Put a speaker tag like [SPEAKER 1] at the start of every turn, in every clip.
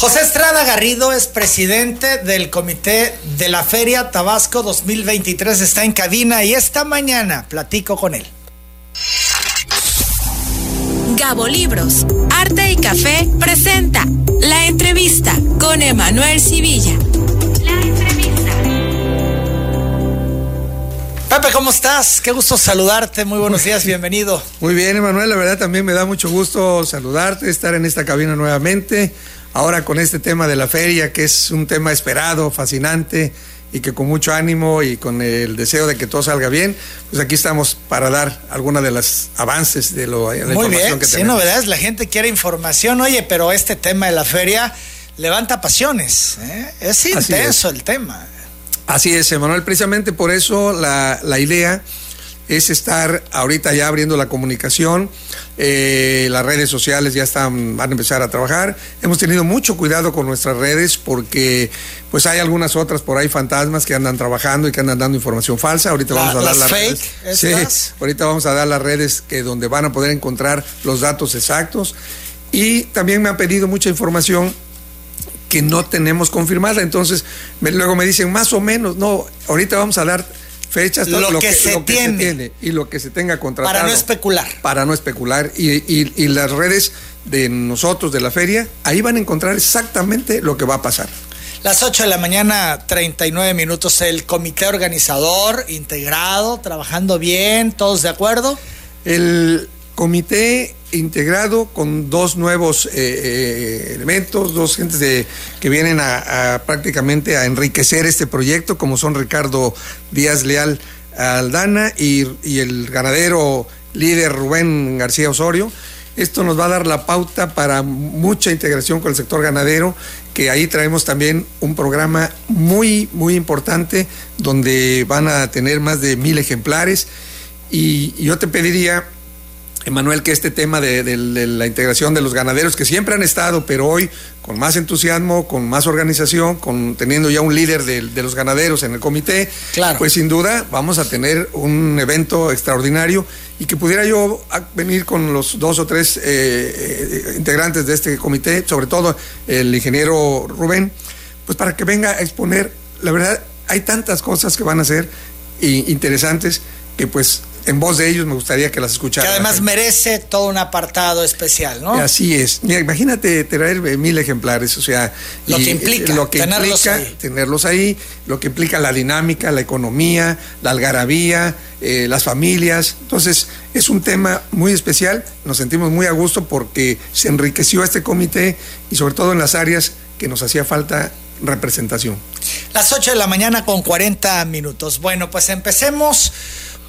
[SPEAKER 1] José Estrada Garrido es presidente del comité de la Feria Tabasco 2023. Está en cabina y esta mañana platico con él.
[SPEAKER 2] Gabo Libros, Arte y Café presenta la entrevista con Emanuel Civilla. La entrevista.
[SPEAKER 1] Pepe, ¿cómo estás? Qué gusto saludarte. Muy buenos días, bienvenido.
[SPEAKER 3] Muy bien, Emanuel. La verdad también me da mucho gusto saludarte, estar en esta cabina nuevamente. Ahora con este tema de la feria, que es un tema esperado, fascinante y que con mucho ánimo y con el deseo de que todo salga bien, pues aquí estamos para dar alguna de las avances de, lo,
[SPEAKER 1] la Muy bien, que sí, novedades, la gente quiere información, oye, pero este tema de la feria levanta pasiones, ¿eh? es intenso el tema.
[SPEAKER 3] Así es, Emanuel, precisamente por eso la, la idea es estar ahorita ya abriendo la comunicación, eh, las redes sociales ya están, van a empezar a trabajar. Hemos tenido mucho cuidado con nuestras redes porque pues hay algunas otras por ahí fantasmas que andan trabajando y que andan dando información falsa. Ahorita vamos a dar las redes. Sí, ahorita vamos a dar las redes que donde van a poder encontrar los datos exactos. Y también me han pedido mucha información que no tenemos confirmada. Entonces, luego me dicen más o menos, no, ahorita vamos a dar fechas,
[SPEAKER 1] lo, que, se, tiene.
[SPEAKER 3] y lo que se tenga contratado.
[SPEAKER 1] Para no especular.
[SPEAKER 3] Para no especular. Y, las redes de nosotros, de la feria, ahí van a encontrar exactamente lo que va a pasar.
[SPEAKER 1] Las 8 de la mañana, 39 minutos, el comité organizador integrado, trabajando bien, todos de acuerdo.
[SPEAKER 3] El comité integrado con dos nuevos eh, eh, elementos, dos gentes que vienen a, prácticamente a enriquecer este proyecto, como son Ricardo Díaz Leal Aldana y el ganadero líder Rubén García Osorio. Esto nos va a dar la pauta para mucha integración con el sector ganadero, que ahí traemos también un programa muy, muy importante donde van a tener más de mil ejemplares. Y yo te pediría Emanuel, que este tema de, la integración de los ganaderos, que siempre han estado, pero hoy con más entusiasmo, con más organización, con teniendo ya un líder de, los ganaderos en el comité, claro. pues sin duda vamos a tener un evento extraordinario y que pudiera yo venir con los dos o tres eh, eh, integrantes de este comité, sobre todo el ingeniero Rubén, pues para que venga a exponer, la verdad, hay tantas cosas que van a ser interesantes que pues en voz de ellos me gustaría que las escucharan.
[SPEAKER 1] Que además merece todo un apartado especial, ¿no?
[SPEAKER 3] Así es. Mira, imagínate traer mil ejemplares, o sea,
[SPEAKER 1] lo que implica,
[SPEAKER 3] lo que tenerlos, implica ahí. tenerlos ahí, lo que implica la dinámica, la economía, la algarabía, eh, las familias. Entonces, es un tema muy especial. Nos sentimos muy a gusto porque se enriqueció este comité y sobre todo en las áreas que nos hacía falta representación.
[SPEAKER 1] Las 8 de la mañana con 40 minutos. Bueno, pues empecemos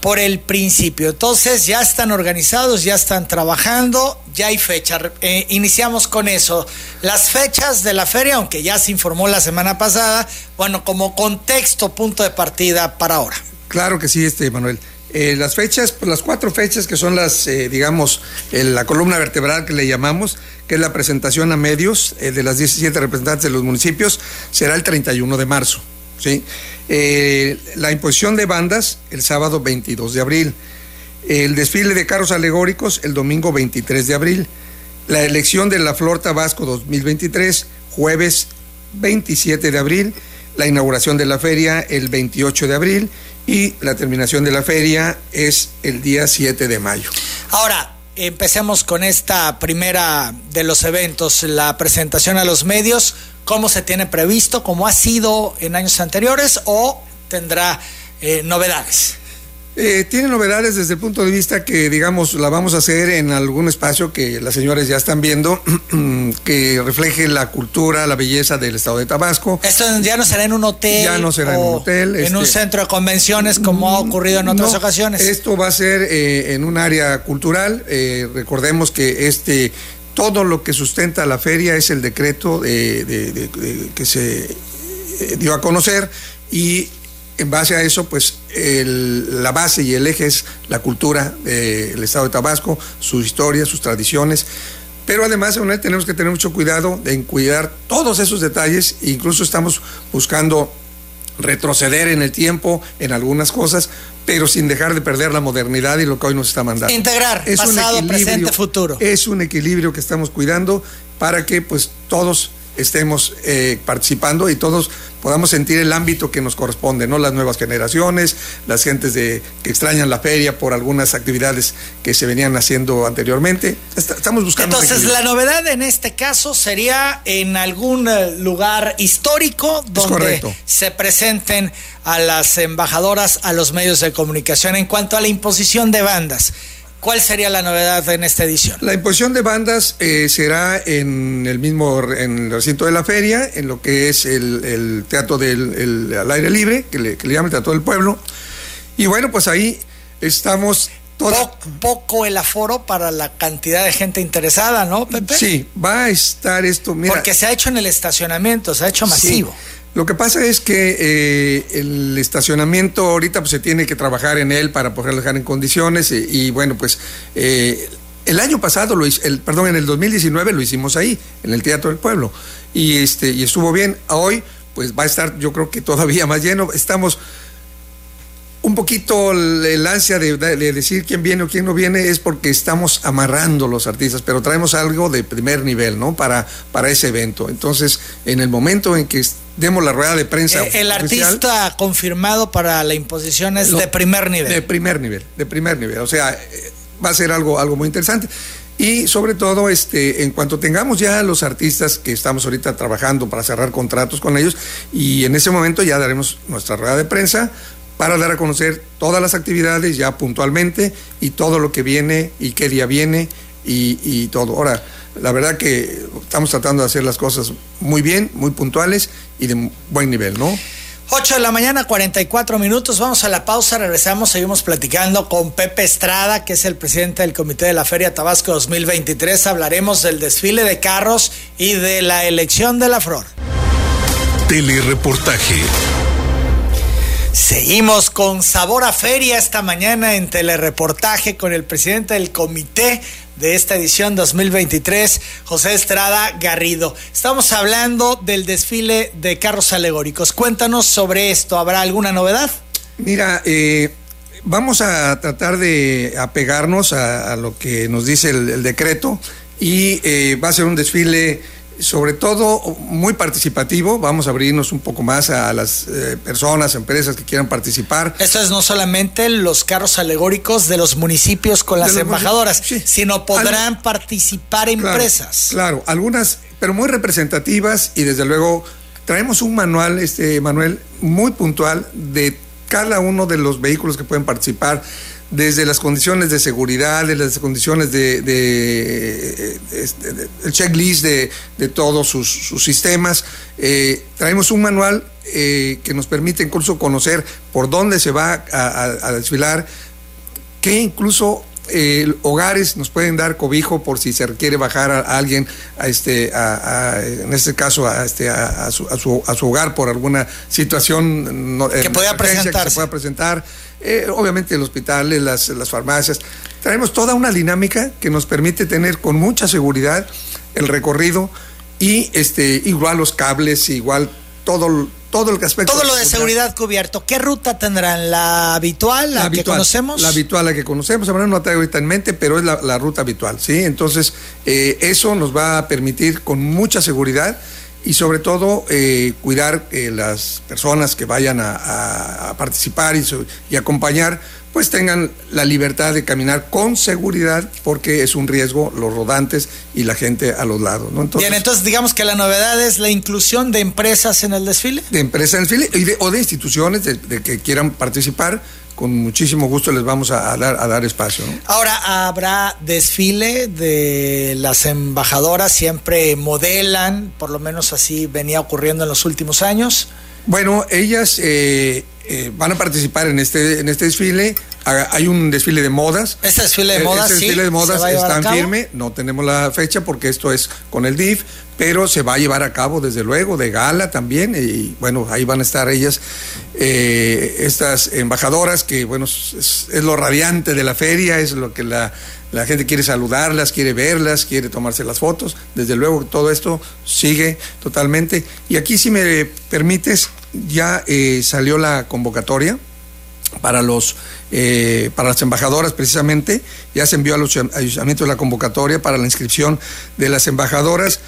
[SPEAKER 1] por el principio. Entonces ya están organizados, ya están trabajando, ya hay fecha. Eh, iniciamos con eso. Las fechas de la feria, aunque ya se informó la semana pasada, bueno, como contexto, punto de partida para ahora.
[SPEAKER 3] Claro que sí, este Manuel. Eh, las fechas, pues las cuatro fechas que son las, eh, digamos, la columna vertebral que le llamamos, que es la presentación a medios de las 17 representantes de los municipios, será el 31 de marzo. ¿Sí? Eh, la imposición de bandas el sábado 22 de abril, el desfile de carros alegóricos el domingo 23 de abril, la elección de la Flor Tabasco 2023 jueves 27 de abril, la inauguración de la feria el 28 de abril. Y la terminación de la feria es el día 7 de mayo.
[SPEAKER 1] Ahora, empecemos con esta primera de los eventos, la presentación a los medios cómo se tiene previsto, como ha sido en años anteriores o tendrá eh, novedades?
[SPEAKER 3] Eh, tiene novedades desde el punto de vista que, digamos, la vamos a hacer en algún espacio que las señores ya están viendo, que refleje la cultura, la belleza del estado de Tabasco.
[SPEAKER 1] Esto ya no será en un hotel.
[SPEAKER 3] Ya no será en un hotel.
[SPEAKER 1] En un este, centro de convenciones como ha ocurrido en otras ocasiones.
[SPEAKER 3] Esto va a ser eh, en un área cultural. recordemos que este todo lo que sustenta la feria es el decreto de, que se eh, dio a conocer y en base a eso, pues la base y el eje es la cultura del Estado de Tabasco, su historia, sus tradiciones. Pero además, tenemos que tener mucho cuidado en cuidar todos esos detalles. Incluso estamos buscando retroceder en el tiempo en algunas cosas, pero sin dejar de perder la modernidad y lo que hoy nos está mandando.
[SPEAKER 1] Integrar pasado, presente, futuro.
[SPEAKER 3] Es un equilibrio que estamos cuidando para que pues todos estemos eh, participando y todos podamos sentir el ámbito que nos corresponde, ¿no? Las nuevas generaciones, las gentes de, que extrañan la feria por algunas actividades que se venían haciendo anteriormente. estamos buscando.
[SPEAKER 1] Entonces, la novedad en este caso sería en algún eh, lugar histórico donde se presenten a las embajadoras, a los medios de comunicación. En cuanto a la imposición de bandas, ¿Cuál sería la novedad en esta edición?
[SPEAKER 3] La imposición de bandas eh, será en el mismo en el recinto de la feria, en lo que es el, teatro del al aire libre, que le, que le llaman el Teatro del Pueblo. Y bueno, pues ahí estamos
[SPEAKER 1] Poco, el aforo para la cantidad de gente interesada, ¿no, Pepe?
[SPEAKER 3] Sí, va a estar esto.
[SPEAKER 1] Porque se ha hecho en el estacionamiento, se ha hecho masivo.
[SPEAKER 3] Lo que pasa es que eh, el estacionamiento ahorita pues, se tiene que trabajar en él para poder dejar en condiciones y, bueno, pues eh, el año pasado, lo el, perdón, en el 2019 lo hicimos ahí, en el Teatro del Pueblo y, este, y estuvo bien. Hoy pues va a estar yo creo que todavía más lleno. Estamos un poquito el, ansia de, decir quién viene o quién no viene es porque estamos amarrando los artistas, pero traemos algo de primer nivel, ¿no? Para, para ese evento. Entonces, en el momento en que demos la rueda de prensa.
[SPEAKER 1] Eh, el artista confirmado para la imposición es de primer nivel.
[SPEAKER 3] De primer nivel, de primer nivel. O sea, eh, va a ser algo, algo muy interesante. Y sobre todo, este, en cuanto tengamos ya los artistas que estamos ahorita trabajando para cerrar contratos con ellos, y en ese momento ya daremos nuestra rueda de prensa para dar a conocer todas las actividades ya puntualmente y todo lo que viene y qué día viene y, todo. Ahora, la verdad que estamos tratando de hacer las cosas muy bien, muy puntuales y de buen nivel, ¿no?
[SPEAKER 1] 8 de la mañana, 44 minutos. Vamos a la pausa, regresamos, seguimos platicando con Pepe Estrada, que es el presidente del Comité de la Feria Tabasco 2023. Hablaremos del desfile de carros y de la elección de la flor.
[SPEAKER 4] Telereportaje.
[SPEAKER 1] Seguimos con Sabor a Feria esta mañana en telereportaje con el presidente del comité de esta edición 2023, José Estrada Garrido. Estamos hablando del desfile de carros alegóricos. Cuéntanos sobre esto. ¿Habrá alguna novedad?
[SPEAKER 3] Mira, eh, vamos a tratar de apegarnos a, lo que nos dice el, decreto y eh, va a ser un desfile sobre todo muy participativo. Vamos a abrirnos un poco más a las eh, personas, empresas que quieran participar.
[SPEAKER 1] Esto es no solamente los carros alegóricos de los municipios con las embajadoras, sino podrán participar empresas.
[SPEAKER 3] Claro, algunas, pero muy representativas y desde luego traemos un manual, este Manuel, muy puntual de cada uno de los vehículos que pueden participar desde las condiciones de seguridad, de las condiciones de, este, el checklist de, todos sus, sistemas. Eh, traemos un manual eh, que nos permite incluso conocer por dónde se va a, desfilar, que incluso eh, hogares nos pueden dar cobijo por si se requiere bajar a, alguien a este en este caso a este a, su, a, su, hogar por alguna situación
[SPEAKER 1] que pueda presentarse.
[SPEAKER 3] que se pueda presentar eh, obviamente el hospital, las, las farmacias. Traemos toda una dinámica que nos permite tener con mucha seguridad el recorrido y este igual los cables, igual todo todo el aspecto.
[SPEAKER 1] Todo lo de seguridad cubierto. ¿Qué ruta tendrán? ¿La habitual, la, que conocemos?
[SPEAKER 3] La habitual, la que conocemos. A no traigo ahorita en mente, pero es la, ruta habitual, ¿sí? Entonces, eh, eso nos va a permitir con mucha seguridad y sobre todo eh, cuidar que las personas que vayan a, participar y, acompañar pues tengan la libertad de caminar con seguridad porque es un riesgo los rodantes y la gente a los lados. ¿no?
[SPEAKER 1] Entonces, Bien, entonces digamos que la novedad es la inclusión de empresas en el desfile.
[SPEAKER 3] De empresas en el desfile o de instituciones de que quieran participar con muchísimo gusto les vamos a, dar, a dar espacio.
[SPEAKER 1] Ahora, ¿habrá desfile de las embajadoras? ¿Siempre modelan? Por lo menos así venía ocurriendo en los últimos años.
[SPEAKER 3] Bueno, ellas eh, eh, van a participar en este, en este desfile. Hay un desfile de modas.
[SPEAKER 1] Este desfile de eh, modas,
[SPEAKER 3] este desfile de modas está en firme. No tenemos la fecha porque esto es con el DIF, pero se va a llevar a cabo desde luego de gala también. Y bueno, ahí van a estar ellas, estas embajadoras que bueno es, lo radiante de la feria, es lo que la, la gente quiere saludarlas, quiere verlas, quiere tomarse las fotos. Desde luego todo esto sigue totalmente. Y aquí si me permites ya eh, salió la convocatoria para los eh, para las embajadoras precisamente ya se envió a los ayuntamientos la convocatoria para la inscripción de las embajadoras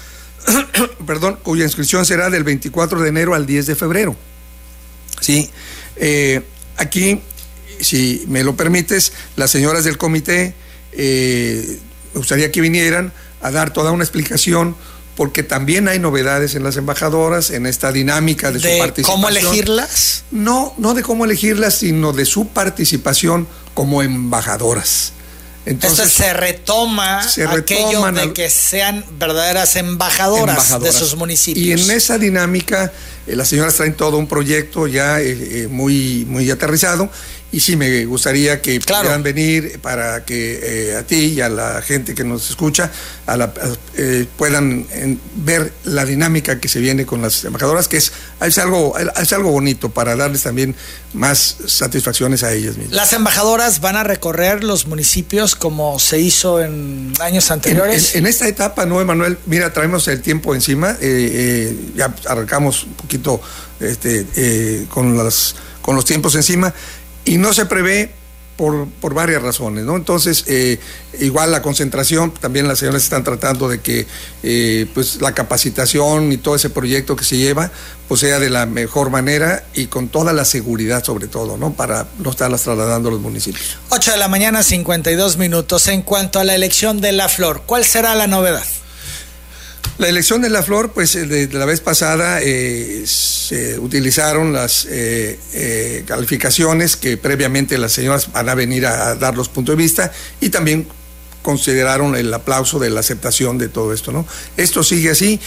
[SPEAKER 3] perdón, cuya inscripción será del 24 de enero al 10 de febrero. Sí, eh, aquí, si me lo permites, las señoras del comité, eh, me gustaría que vinieran a dar toda una explicación porque también hay novedades en las embajadoras, en esta dinámica de, su participación.
[SPEAKER 1] ¿Cómo elegirlas?
[SPEAKER 3] No, no de cómo elegirlas, sino de su participación como embajadoras.
[SPEAKER 1] Entonces, se retoma se aquello de que sean verdaderas embajadoras, de sus municipios.
[SPEAKER 3] Y en esa dinámica, eh, las señoras traen todo un proyecto ya eh, eh, muy, muy aterrizado y sí me gustaría que puedan venir para que eh, a ti y a la gente que nos escucha eh, puedan ver la dinámica que se viene con las embajadoras, que es, es, algo, es algo bonito para darles también más satisfacciones a ellas mismas.
[SPEAKER 1] ¿Las embajadoras van a recorrer los municipios como se hizo en años anteriores?
[SPEAKER 3] En, esta etapa, no, Emanuel, mira, traemos el tiempo encima, eh, ya arrancamos un poquito este, con, las, con los tiempos encima y no se prevé por, por, varias razones, ¿no? Entonces, eh, igual la concentración, también las señoras están tratando de que eh, pues la capacitación y todo ese proyecto que se lleva, pues sea de la mejor manera y con toda la seguridad sobre todo, ¿no? Para no estarlas trasladando a los municipios.
[SPEAKER 1] 8 de la mañana, 52 minutos. En cuanto a la elección de la flor, ¿cuál será la novedad?
[SPEAKER 3] La elección de la flor, pues eh, de, la vez pasada eh, se utilizaron las eh, calificaciones que previamente las señoras van a venir a, dar los puntos de vista y también consideraron el aplauso de la aceptación de todo esto, ¿no? Esto sigue así.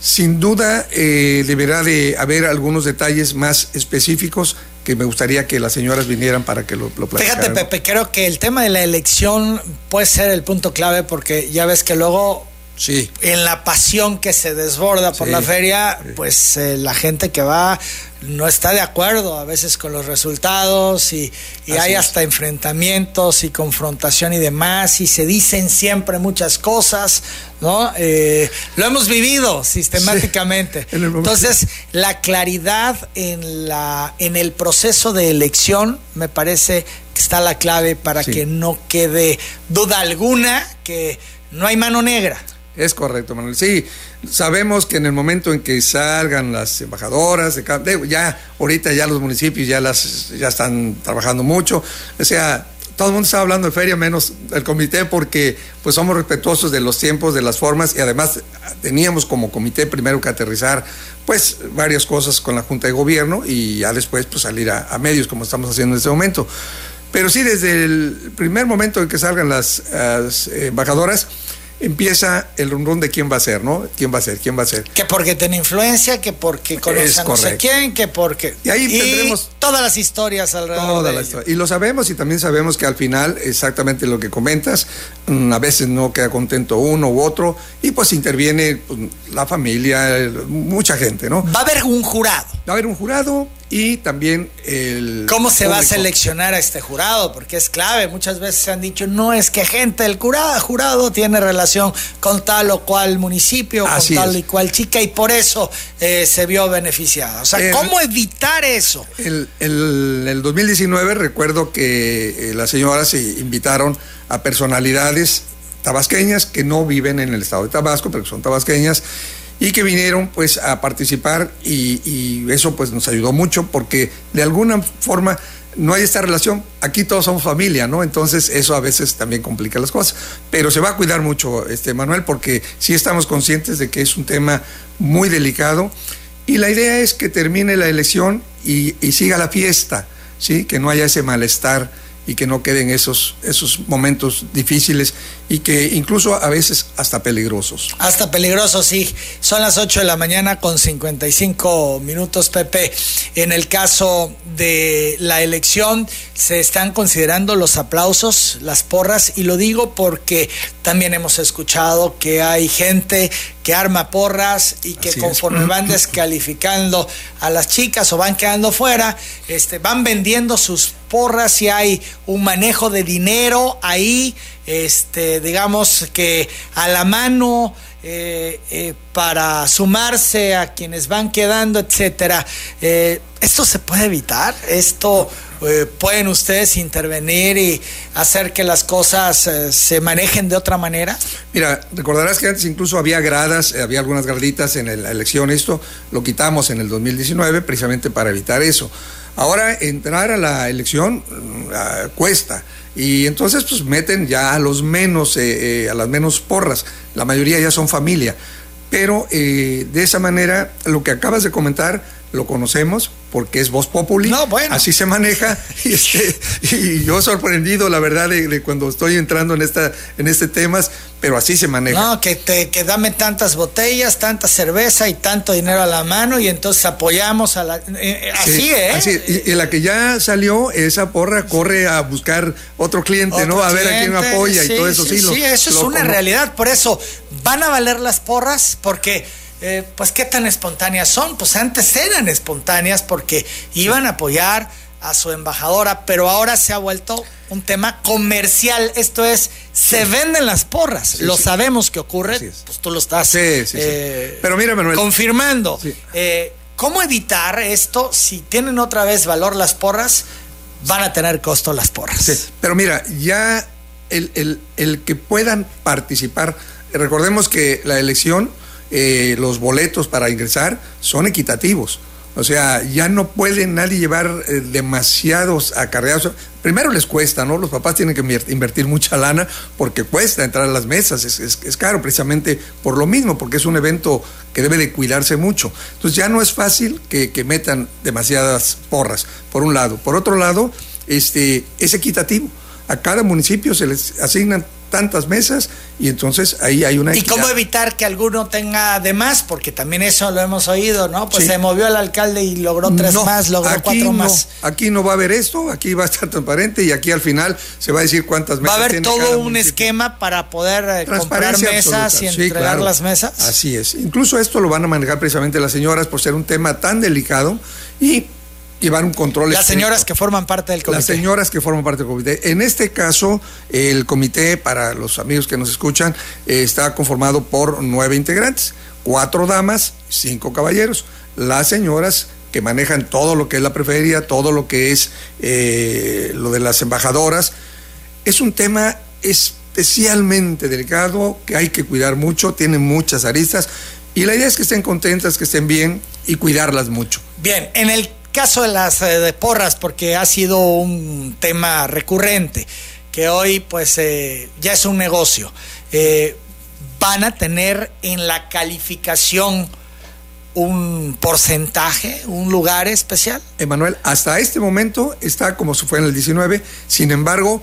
[SPEAKER 3] Sin duda deberá de haber algunos detalles más específicos que me gustaría que las señoras vinieran para que lo, lo
[SPEAKER 1] Fíjate, Pepe, creo que el tema de la elección puede ser el punto clave porque ya ves que luego
[SPEAKER 3] Sí.
[SPEAKER 1] En la pasión que se desborda por la feria, pues eh, la gente que va no está de acuerdo a veces con los resultados y, hay hasta enfrentamientos y confrontación y demás y se dicen siempre muchas cosas, ¿no? Eh, lo hemos vivido sistemáticamente. Entonces, la claridad en, la, en el proceso de elección me parece que está la clave para que no quede duda alguna que no hay mano negra.
[SPEAKER 3] Es correcto, Manuel. Sí, sabemos que en el momento en que salgan las embajadoras, de, ya ahorita ya los municipios ya las ya están trabajando mucho. O sea, todo el mundo está hablando de feria, menos el comité, porque pues somos respetuosos de los tiempos, de las formas, y además teníamos como comité primero que aterrizar pues varias cosas con la Junta de Gobierno y ya después pues salir a, medios como estamos haciendo en este momento. Pero sí, desde el primer momento en que salgan las embajadoras, empieza el run de quién va a ser, ¿no? ¿Quién va a ser? ¿Quién va a ser?
[SPEAKER 1] Que porque tiene influencia, que porque conoce a no sé quién, que porque...
[SPEAKER 3] Y ahí tendremos...
[SPEAKER 1] Todas las historias alrededor de
[SPEAKER 3] la Y lo sabemos y también sabemos que al final, exactamente lo que comentas, mm, a veces no queda contento uno u otro y pues interviene pues, la familia, mucha gente, ¿no?
[SPEAKER 1] Va a haber un jurado.
[SPEAKER 3] Va a haber un jurado y también el...
[SPEAKER 1] ¿Cómo se va a seleccionar a este jurado? Porque es clave. Muchas veces se han dicho, no es que gente del jurado, jurado tiene relación con tal o cual municipio, con tal y cual chica, y por eso eh, se vio beneficiada. O sea, ¿cómo evitar eso?
[SPEAKER 3] El, el, 2019 recuerdo que eh, las señoras se invitaron a personalidades tabasqueñas que no viven en el estado de Tabasco, pero que son tabasqueñas y que vinieron pues a participar y, eso pues nos ayudó mucho porque de alguna forma no hay esta relación, aquí todos somos familia, ¿no? Entonces eso a veces también complica las cosas, pero se va a cuidar mucho, este Manuel, porque sí estamos conscientes de que es un tema muy delicado y la idea es que termine la elección y, y siga la fiesta, ¿sí? Que no haya ese malestar y que no queden esos, esos momentos difíciles y que incluso a veces hasta peligrosos.
[SPEAKER 1] Hasta peligrosos, sí. Son las 8 de la mañana con 55 minutos, Pepe. En el caso de la elección se están considerando los aplausos, las porras, y lo digo porque también hemos escuchado que hay gente que arma porras y que conforme van descalificando a las chicas o van quedando fuera, este, van vendiendo sus porras y hay un manejo de dinero ahí, este, digamos que a la mano eh, eh, para sumarse a quienes van quedando, etcétera. Eh, ¿Esto se puede evitar? ¿Esto pueden ustedes intervenir y hacer que las cosas se manejen de otra manera?
[SPEAKER 3] Mira, recordarás que antes incluso había gradas, había algunas graditas en la elección, esto lo quitamos en el 2019 precisamente para evitar eso. Ahora entrar a la elección mm, ah, cuesta y entonces pues meten ya a los menos, a las menos porras, la mayoría ya son familia. Pero de esa manera lo que acabas de comentar lo conocemos porque es voz populi, no, bueno. así se maneja y, este, y yo sorprendido la verdad de, cuando estoy entrando en esta en este tema, pero así se maneja.
[SPEAKER 1] No, que te que dame tantas botellas, tanta cerveza y tanto dinero a la mano y entonces apoyamos a la eh, eh, así, ¿eh? Así,
[SPEAKER 3] y, la que ya salió esa porra corre a buscar otro cliente, ¿no? A ver a quién apoya y todo eso
[SPEAKER 1] sí. Sí, eso es una realidad, por eso van a valer las porras porque eh, pues qué tan espontáneas son. Pues antes eran espontáneas porque iban a apoyar a su embajadora, pero ahora se ha vuelto un tema comercial. Esto es, se venden las porras. lo sabemos que ocurre, pues tú lo estás
[SPEAKER 3] eh, pero mira, Manuel.
[SPEAKER 1] confirmando. Eh, ¿Cómo evitar esto si tienen otra vez valor las porras? Van a tener costo las porras.
[SPEAKER 3] pero mira, ya el, el que puedan participar, recordemos que la elección eh, los boletos para ingresar son equitativos. O sea, ya no puede nadie llevar eh, demasiados acarreados. Primero les cuesta, ¿no? Los papás tienen que invertir mucha lana porque cuesta entrar a las mesas, es, caro precisamente por lo mismo, porque es un evento que debe de cuidarse mucho. Entonces ya no es fácil que, que metan demasiadas porras, por un lado. Por otro lado, este, es equitativo. A cada municipio se les asignan tantas mesas y entonces ahí hay una...
[SPEAKER 1] ¿Y cómo evitar que alguno tenga de más? Porque también eso lo hemos oído, ¿no? Pues se movió el alcalde y logró tres más, logró cuatro más.
[SPEAKER 3] Aquí no va a haber esto, aquí va a estar transparente y aquí al final se va a decir cuántas mesas.
[SPEAKER 1] Va a haber todo un esquema para poder eh, comprar mesas y entregar las mesas.
[SPEAKER 3] Así es. Incluso esto lo van a manejar precisamente las señoras por ser un tema tan delicado y llevar un control.
[SPEAKER 1] Las señoras que forman parte del comité.
[SPEAKER 3] Las señoras que forman parte del comité. En este caso, el comité, para los amigos que nos escuchan, eh, está conformado por nueve integrantes, cuatro damas, cinco caballeros. Las señoras que manejan todo lo que es la preferida, todo lo que es eh, lo de las embajadoras. Es un tema especialmente delicado que hay que cuidar mucho, tiene muchas aristas y la idea es que estén contentas, que estén bien y cuidarlas mucho.
[SPEAKER 1] Bien, en el caso de las eh, de porras, porque ha sido un tema recurrente, que hoy pues eh, ya es un negocio, eh, van a tener en la calificación un porcentaje, un lugar especial?
[SPEAKER 3] Emanuel, hasta este momento está como si fuera en el 19, sin embargo,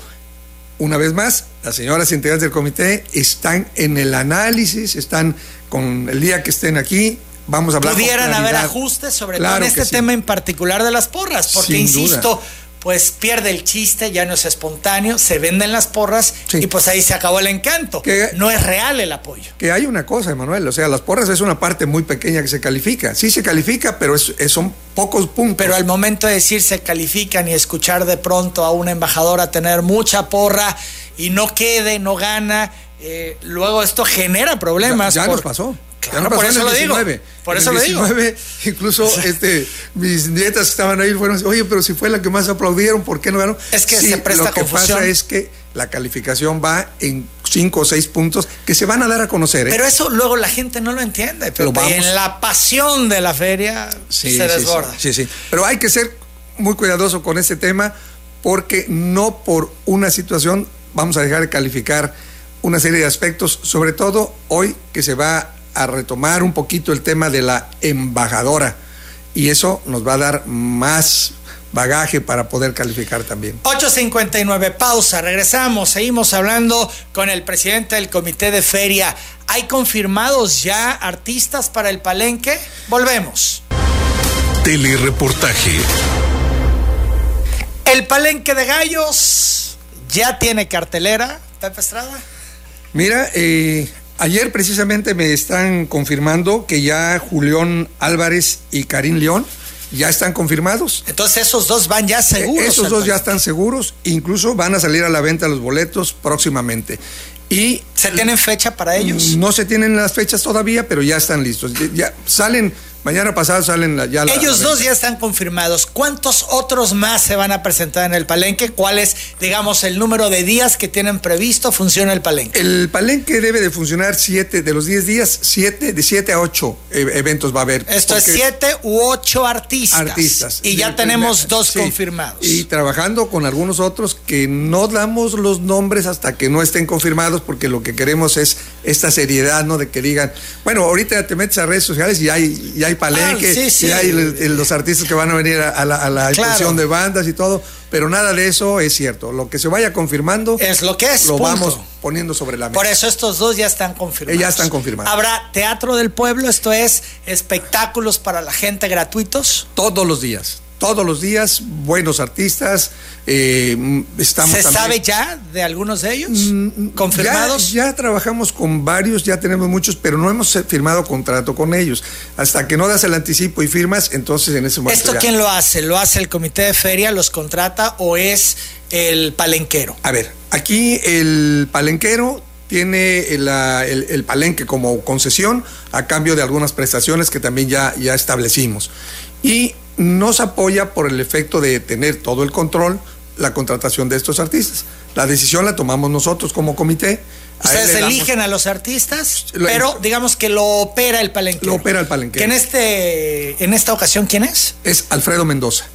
[SPEAKER 3] una vez más, las señoras integrantes del comité están en el análisis, están con el día que estén aquí, vamos a hablar
[SPEAKER 1] Pudieran haber ajustes, sobre todo en este tema en particular de las porras, porque insisto, pues pierde el chiste, ya no es espontáneo, se venden las porras y pues ahí se acabó el encanto. no es real el apoyo.
[SPEAKER 3] Que hay una cosa, Emanuel, o sea, las porras es una parte muy pequeña que se califica. Sí se califica, pero es, son pocos puntos.
[SPEAKER 1] Pero al momento de decir se califican y escuchar de pronto a un embajador a tener mucha porra y no quede, no gana, eh, luego esto genera problemas.
[SPEAKER 3] Ya, nos pasó
[SPEAKER 1] por eso lo digo. Por eso lo digo.
[SPEAKER 3] Incluso este, mis nietas que estaban ahí fueron, oye, pero si fue la que más aplaudieron, ¿por qué no ganó?
[SPEAKER 1] Es que se presta
[SPEAKER 3] Lo que pasa es que la calificación va en cinco o seis puntos que se van a dar a conocer. ¿eh?
[SPEAKER 1] Pero eso luego la gente no lo entiende. Pero en la pasión de la feria se desborda.
[SPEAKER 3] Sí, sí, Pero hay que ser muy cuidadoso con ese tema porque no por una situación vamos a dejar de calificar una serie de aspectos, sobre todo hoy que se va a retomar un poquito el tema de la embajadora y eso nos va a dar más bagaje para poder calificar también.
[SPEAKER 1] 8.59, pausa, regresamos, seguimos hablando con el presidente del comité de feria. ¿Hay confirmados ya artistas para el palenque? Volvemos.
[SPEAKER 4] Telereportaje.
[SPEAKER 1] El palenque de gallos ya tiene cartelera, Pepe Estrada.
[SPEAKER 3] Mira, eh, Ayer precisamente me están confirmando que ya Julián Álvarez y Karim León ya están confirmados.
[SPEAKER 1] Entonces esos dos van ya seguros.
[SPEAKER 3] Esos dos ya están seguros, incluso van a salir a la venta los boletos próximamente. Y
[SPEAKER 1] ¿Se tienen fecha para ellos?
[SPEAKER 3] No se tienen las fechas todavía, pero ya están listos. Ya salen Mañana pasado salen ya
[SPEAKER 1] la, Ellos dos ya están confirmados. ¿Cuántos otros más se van a presentar en el palenque? ¿Cuál es, digamos, el número de días que tienen previsto funciona el palenque?
[SPEAKER 3] El palenque debe de funcionar siete, de los diez días, siete, de siete a ocho e, eventos va a haber.
[SPEAKER 1] Esto es siete u ocho artistas.
[SPEAKER 3] Artistas.
[SPEAKER 1] Y ya tenemos dos confirmados.
[SPEAKER 3] Y trabajando con algunos otros que no damos los nombres hasta que no estén confirmados, porque lo que queremos es esta seriedad, ¿no? De que digan, bueno, ahorita te metes a redes sociales y hay, y hay palenque, ah, y hay los artistas que van a venir a, la, a exposición de bandas y todo, pero nada de eso es cierto. Lo que se vaya confirmando
[SPEAKER 1] es lo que es.
[SPEAKER 3] Lo vamos poniendo sobre la mesa.
[SPEAKER 1] Por eso estos dos ya están confirmados.
[SPEAKER 3] ya están confirmados.
[SPEAKER 1] Habrá Teatro del Pueblo, esto es espectáculos para la gente gratuitos.
[SPEAKER 3] Todos los días todos los días, buenos artistas. Eh, estamos
[SPEAKER 1] ¿Se sabe ya de algunos de ellos? Mm, mm, ¿Confirmados?
[SPEAKER 3] Ya, trabajamos con varios, ya tenemos muchos, pero no hemos firmado contrato con ellos. Hasta que no das el anticipo y firmas, entonces en ese momento.
[SPEAKER 1] ¿Esto quién lo hace? ¿Lo hace el comité de feria, los contrata o es el palenquero?
[SPEAKER 3] A ver, aquí el palenquero tiene el, el, palenque como concesión a cambio de algunas prestaciones que también ya, ya establecimos. Y nos apoya por el efecto de tener todo el control la contratación de estos artistas. La decisión la tomamos nosotros como comité.
[SPEAKER 1] Ustedes eligen a los artistas, pero digamos que lo opera el palenque.
[SPEAKER 3] Lo opera el palenque.
[SPEAKER 1] Que en este en esta ocasión quién es?
[SPEAKER 3] Es Alfredo Mendoza.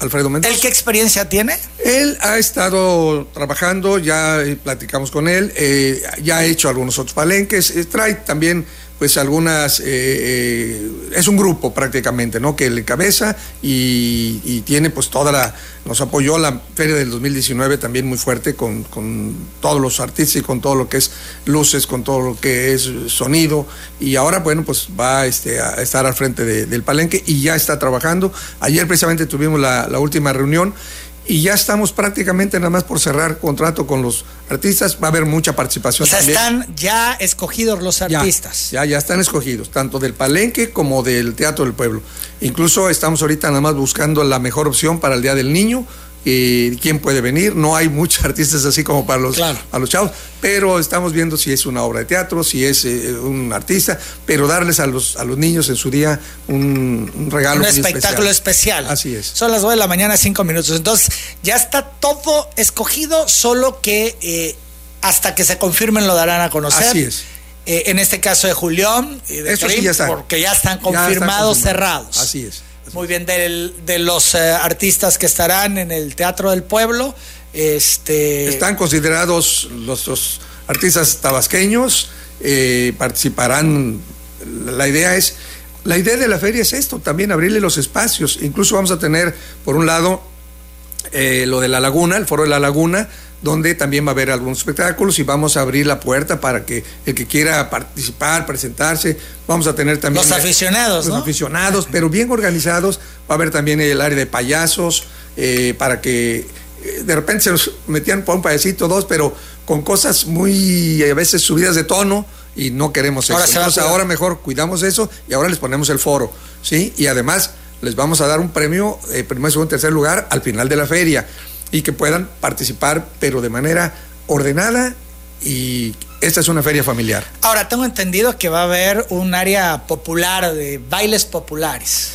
[SPEAKER 3] Alfredo Mendoza.
[SPEAKER 1] ¿El qué experiencia tiene?
[SPEAKER 3] Él ha estado trabajando, ya platicamos con él, eh, ya ha hecho algunos otros palenques, eh, trae también pues algunas, eh, eh, es un grupo prácticamente, ¿no? Que le cabeza y, tiene pues toda la, nos apoyó la feria del 2019 también muy fuerte con, todos los artistas y con todo lo que es luces, con todo lo que es sonido y ahora bueno pues va este, a estar al frente del palenque y ya está trabajando. Ayer precisamente tuvimos la última reunión y ya estamos prácticamente nada más por cerrar contrato con los artistas. Va a haber mucha participación.
[SPEAKER 1] O sea, están ya escogidos los artistas.
[SPEAKER 3] Ya, ya, están escogidos, tanto del Palenque como del Teatro del Pueblo. Incluso estamos ahorita nada más buscando la mejor opción para el Día del Niño quién puede venir. No hay muchos artistas así como para los, a los chavos, pero estamos viendo si es una obra de teatro, si es eh, un artista, pero darles a los, a los niños en su día un, regalo.
[SPEAKER 1] Un espectáculo especial.
[SPEAKER 3] Así es.
[SPEAKER 1] Son las 2 de la mañana, cinco minutos. Entonces, ya está todo escogido, solo que eh, hasta que se confirmen lo darán a conocer.
[SPEAKER 3] Así es.
[SPEAKER 1] Eh, en este caso de Julián y de
[SPEAKER 3] Eso ya
[SPEAKER 1] porque ya están confirmados, cerrados.
[SPEAKER 3] Así es.
[SPEAKER 1] Muy bien, de los eh, artistas que estarán en el Teatro del Pueblo. Este...
[SPEAKER 3] Están considerados los, artistas tabasqueños, eh, participarán. La idea es, la idea de la feria es esto, también abrirle los espacios. Incluso vamos a tener, por un lado, eh, lo de la laguna, el foro de la laguna, donde también va a haber algunos espectáculos y vamos a abrir la puerta para que el que quiera participar, presentarse, vamos a tener también...
[SPEAKER 1] Los aficionados,
[SPEAKER 3] Los aficionados, pero bien organizados. Va a haber también el área de payasos, eh, para que eh, de repente se nos metían por un payasito, dos, pero con cosas muy, a veces subidas de tono, y no queremos eso. Entonces ahora mejor cuidamos eso y ahora les ponemos el foro, ¿sí? Y además les vamos a dar un premio, eh, primer, segundo, tercer lugar, al final de la feria y que puedan participar, pero de manera ordenada y esta es una feria familiar.
[SPEAKER 1] Ahora, tengo entendido que va a haber un área popular de bailes populares.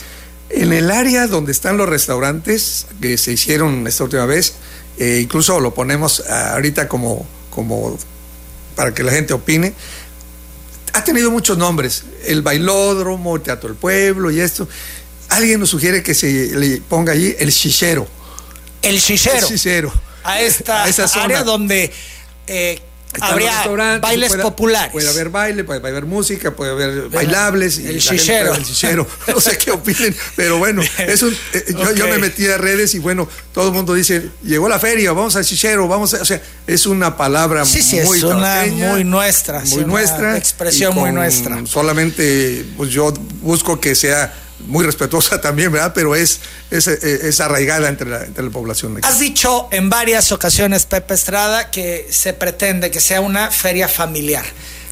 [SPEAKER 3] En el área donde están los restaurantes que se hicieron esta última vez, eh, incluso lo ponemos ahorita como, como para que la gente opine, ha tenido muchos nombres, el bailódromo, el Teatro del Pueblo y esto. Alguien nos sugiere que se le ponga allí el chichero
[SPEAKER 1] el Cicero. A esta área donde eh, habría bailes populares.
[SPEAKER 3] Puede haber baile, puede haber música, puede haber bailables.
[SPEAKER 1] el chichero.
[SPEAKER 3] El chichero. No sé qué opinen, pero bueno, eh, yo, me metí a redes y bueno, todo el mundo dice, llegó la feria, vamos al chichero, vamos a, o sea, es una palabra
[SPEAKER 1] sí, sí, muy es una muy nuestra.
[SPEAKER 3] Muy nuestra.
[SPEAKER 1] expresión muy nuestra.
[SPEAKER 3] Solamente, pues yo busco que sea muy respetuosa también, ¿verdad? Pero es, es, arraigada entre la, entre la población
[SPEAKER 1] mexicana. Has dicho en varias ocasiones, Pepe Estrada, que se pretende que sea una feria familiar,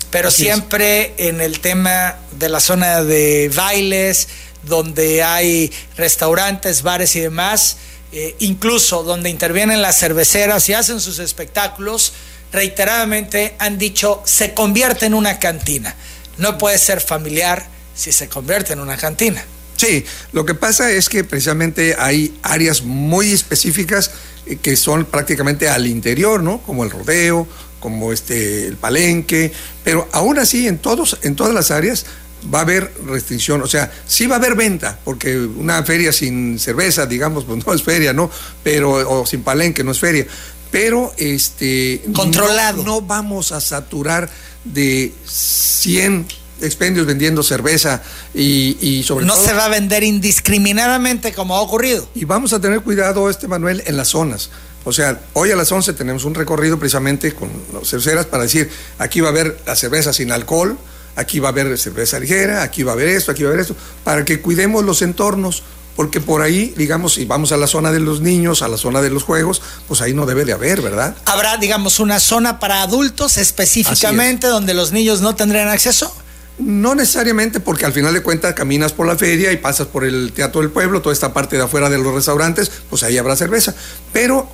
[SPEAKER 1] pero siempre en el tema de la zona de bailes, donde hay restaurantes, bares y demás, eh, incluso donde intervienen las cerveceras y hacen sus espectáculos, reiteradamente han dicho se convierte en una cantina. No puede ser familiar, si se convierte en una cantina.
[SPEAKER 3] Sí, lo que pasa es que precisamente hay áreas muy específicas eh, que son prácticamente al interior, ¿no? Como el rodeo, como este el palenque, pero aún así en todos en todas las áreas va a haber restricción, o sea, sí va a haber venta, porque una feria sin cerveza, digamos, pues no es feria, ¿no? Pero o sin palenque no es feria, pero este
[SPEAKER 1] controlado.
[SPEAKER 3] No, no vamos a saturar de 100 expendios vendiendo cerveza y, y sobre
[SPEAKER 1] no
[SPEAKER 3] todo...
[SPEAKER 1] se va a vender indiscriminadamente como ha ocurrido.
[SPEAKER 3] Y vamos a tener cuidado, este Manuel, en las zonas. O sea, hoy a las 11 tenemos un recorrido precisamente con las cerveceras para decir, aquí va a haber la cerveza sin alcohol, aquí va a haber cerveza ligera, aquí va a haber esto, aquí va a haber esto, para que cuidemos los entornos, porque por ahí, digamos, si vamos a la zona de los niños, a la zona de los juegos, pues ahí no debe de haber, ¿verdad?
[SPEAKER 1] ¿Habrá, digamos, una zona para adultos específicamente donde los niños no tendrían acceso?
[SPEAKER 3] No necesariamente porque al final de cuentas caminas por la feria y pasas por el Teatro del Pueblo, toda esta parte de afuera de los restaurantes, pues ahí habrá cerveza. Pero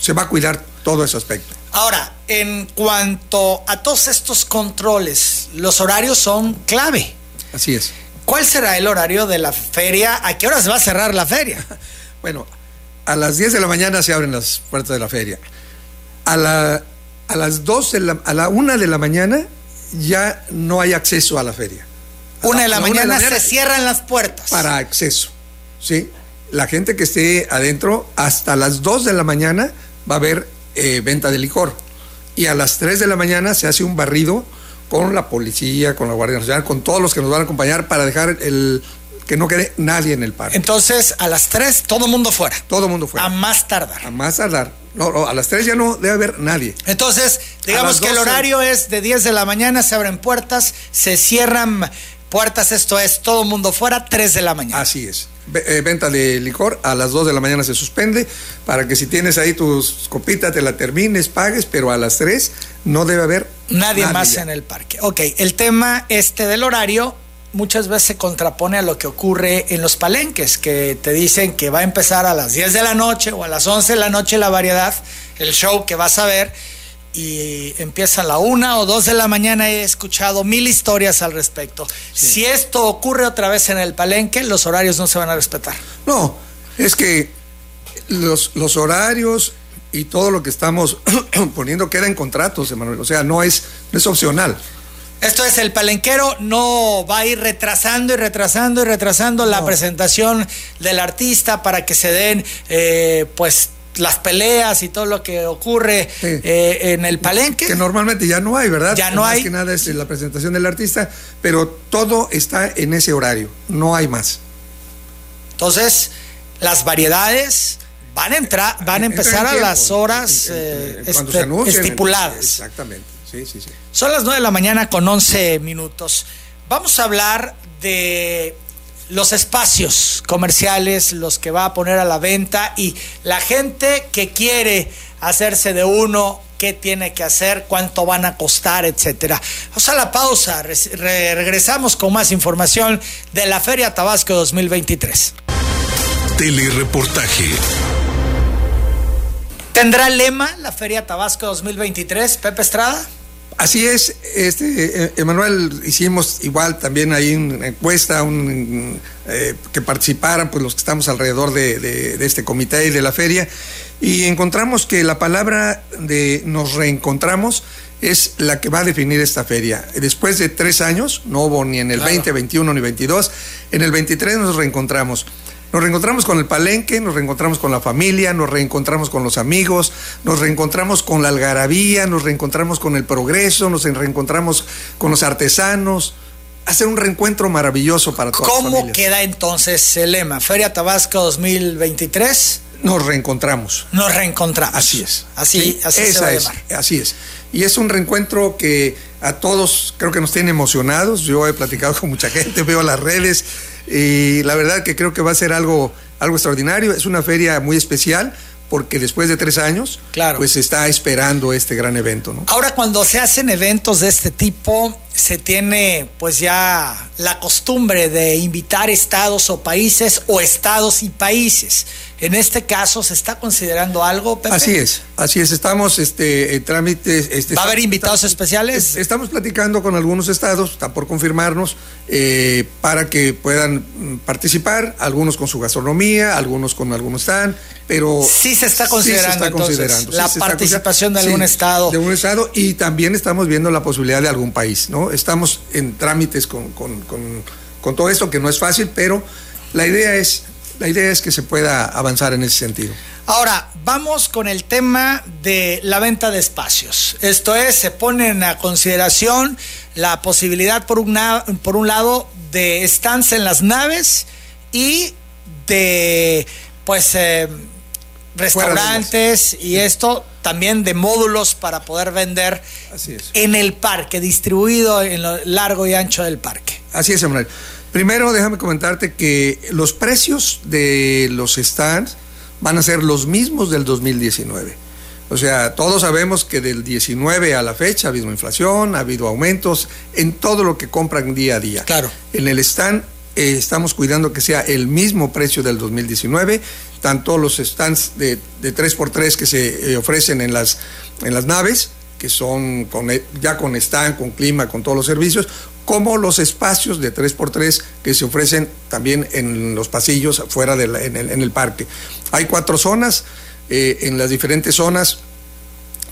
[SPEAKER 3] se va a cuidar todo ese aspecto.
[SPEAKER 1] Ahora, en cuanto a todos estos controles, los horarios son clave.
[SPEAKER 3] Así es.
[SPEAKER 1] ¿Cuál será el horario de la feria? ¿A qué hora se va a cerrar la feria?
[SPEAKER 3] Bueno, a las 10 de la mañana se abren las puertas de la feria. A, la, a las 2 de la, a la 1 de la mañana ya no hay acceso a la feria.
[SPEAKER 1] Una de la,
[SPEAKER 3] A
[SPEAKER 1] mañana,
[SPEAKER 3] una de la mañana
[SPEAKER 1] se cierran las puertas.
[SPEAKER 3] para acceso. ¿sí? La gente que esté adentro, hasta las 2 de la mañana va a haber eh, venta de licor. Y a las 3 de la mañana se hace un barrido con la policía, con la Guardia Nacional, con todos los que nos van a acompañar para dejar el que no quede nadie en el parque.
[SPEAKER 1] Entonces, a las 3, todo mundo fuera.
[SPEAKER 3] Todo mundo fuera.
[SPEAKER 1] A más tardar.
[SPEAKER 3] A más tardar. No, no, a las 3 ya no debe haber nadie.
[SPEAKER 1] Entonces, digamos que el
[SPEAKER 3] 12.
[SPEAKER 1] horario es de 10 de la mañana, se abren puertas, se cierran puertas, esto es todo mundo fuera, 3 de la mañana.
[SPEAKER 3] Así es. Eh, venta de licor a las 2 de la mañana se suspende para que si tienes ahí tus copitas te la termines, pagues, pero a las 3 no debe haber
[SPEAKER 1] Nadie, más
[SPEAKER 3] ya.
[SPEAKER 1] en el parque. Ok, el tema este del horario muchas veces se contrapone a lo que ocurre en los palenques, que te dicen que va a empezar a las 10 de la noche o a las 11 de la noche la variedad, el show que vas a ver, y empieza a la 1 o 2 de la mañana. He escuchado mil historias al respecto. Si esto ocurre otra vez en el palenque, los horarios no se van a respetar.
[SPEAKER 3] No, es que los, los horarios y todo lo que estamos poniendo queda en contratos, Emanuel. O sea, no es, no es opcional.
[SPEAKER 1] Esto es, el palenquero no va a ir retrasando y retrasando y retrasando la presentación del artista para que se den, eh, pues, las peleas y todo lo que ocurre
[SPEAKER 3] Sí.
[SPEAKER 1] eh, en el palenque.
[SPEAKER 3] Que normalmente ya no hay, ¿verdad?
[SPEAKER 1] Ya no
[SPEAKER 3] Más
[SPEAKER 1] hay.
[SPEAKER 3] que nada es la presentación del artista, pero todo está en ese horario, no hay más.
[SPEAKER 1] Entonces, las variedades van a entrar, van a empezar a las horas eh, este- estipuladas.
[SPEAKER 3] Exactamente, sí, sí, sí.
[SPEAKER 1] Son las 9 de la mañana con 11 minutos. Vamos a hablar de los espacios comerciales, los que va a poner a la venta y la gente que quiere hacerse de uno, qué tiene que hacer, cuánto van a costar, etcétera. Vamos a la pausa, re- re- regresamos con más información de la Feria Tabasco 2023.
[SPEAKER 4] Telereportaje.
[SPEAKER 1] ¿Tendrá lema la Feria Tabasco 2023, Pepe Estrada?
[SPEAKER 3] Así es, este, eh, Emanuel, hicimos igual también ahí una encuesta un, eh, que participaran pues los que estamos alrededor de, de- de este comité y de la feria y encontramos que la palabra de nos reencontramos es la que va a definir esta feria. Después de tres años, no hubo ni en el
[SPEAKER 1] Claro.
[SPEAKER 3] 20, 21 ni 22, en el 23 nos reencontramos. Nos reencontramos con el palenque, nos reencontramos con la familia, nos reencontramos con los amigos, nos reencontramos con la algarabía, nos reencontramos con el progreso, nos reencontramos con los artesanos. Hacer un reencuentro maravilloso para todas las
[SPEAKER 1] ¿Cómo queda entonces el lema? Feria Tabasco 2023,
[SPEAKER 3] Nos reencontramos.
[SPEAKER 1] nos reencontramos.
[SPEAKER 3] Así es.
[SPEAKER 1] Así,
[SPEAKER 3] Sí,
[SPEAKER 1] así se
[SPEAKER 3] esa
[SPEAKER 1] va a
[SPEAKER 3] es,
[SPEAKER 1] llamar.
[SPEAKER 3] Así es. Y es un reencuentro que a todos creo que nos tiene emocionados. Yo he platicado con mucha gente, veo las redes y la verdad que creo que va a ser algo, algo extraordinario. Es una feria muy especial porque después de tres años,
[SPEAKER 1] Claro.
[SPEAKER 3] pues se está esperando este gran evento, ¿no?
[SPEAKER 1] Ahora, cuando se hacen eventos de este tipo, se tiene pues ya la costumbre de invitar estados o países o estados y países. En este caso, ¿se está considerando algo,
[SPEAKER 3] Pepe? Así es, así es. Estamos este, en trámites. Este,
[SPEAKER 1] ¿Va a haber invitados especiales?
[SPEAKER 3] Estamos platicando con algunos estados, está por confirmarnos, eh, para que puedan participar, algunos con su gastronomía, algunos con algunos están, pero.
[SPEAKER 1] Sí se está considerando, está considerando la participación de algún estado.
[SPEAKER 3] De un estado y también estamos viendo la posibilidad de algún país, ¿no? Estamos en trámites con, con, con todo esto, que no es fácil, pero la idea es la idea es que se pueda avanzar en ese sentido.
[SPEAKER 1] Ahora, vamos con el tema de la venta de espacios. Esto es, se pone en consideración la posibilidad, por, por un lado, de estancia en las naves y de, pues, eh, restaurantes y esto también de módulos para poder vender en el parque, distribuido en lo largo y ancho del parque.
[SPEAKER 3] Así es, Emanuel. Primero, déjame comentarte que los precios de los stands van a ser los mismos del 2019. O sea, todos sabemos que del 19 a la fecha ha habido inflación, ha habido aumentos en todo lo que compran día a día.
[SPEAKER 1] Claro.
[SPEAKER 3] En el stand eh, estamos cuidando que sea el mismo precio del 2019, tanto los stands de, de 3x3 que se eh, ofrecen en las, en las naves, que son con, ya con stand, con clima, con todos los servicios, como los espacios de 3x3 que se ofrecen también en los pasillos fuera de en, el, parque. Hay cuatro zonas, eh, en las diferentes zonas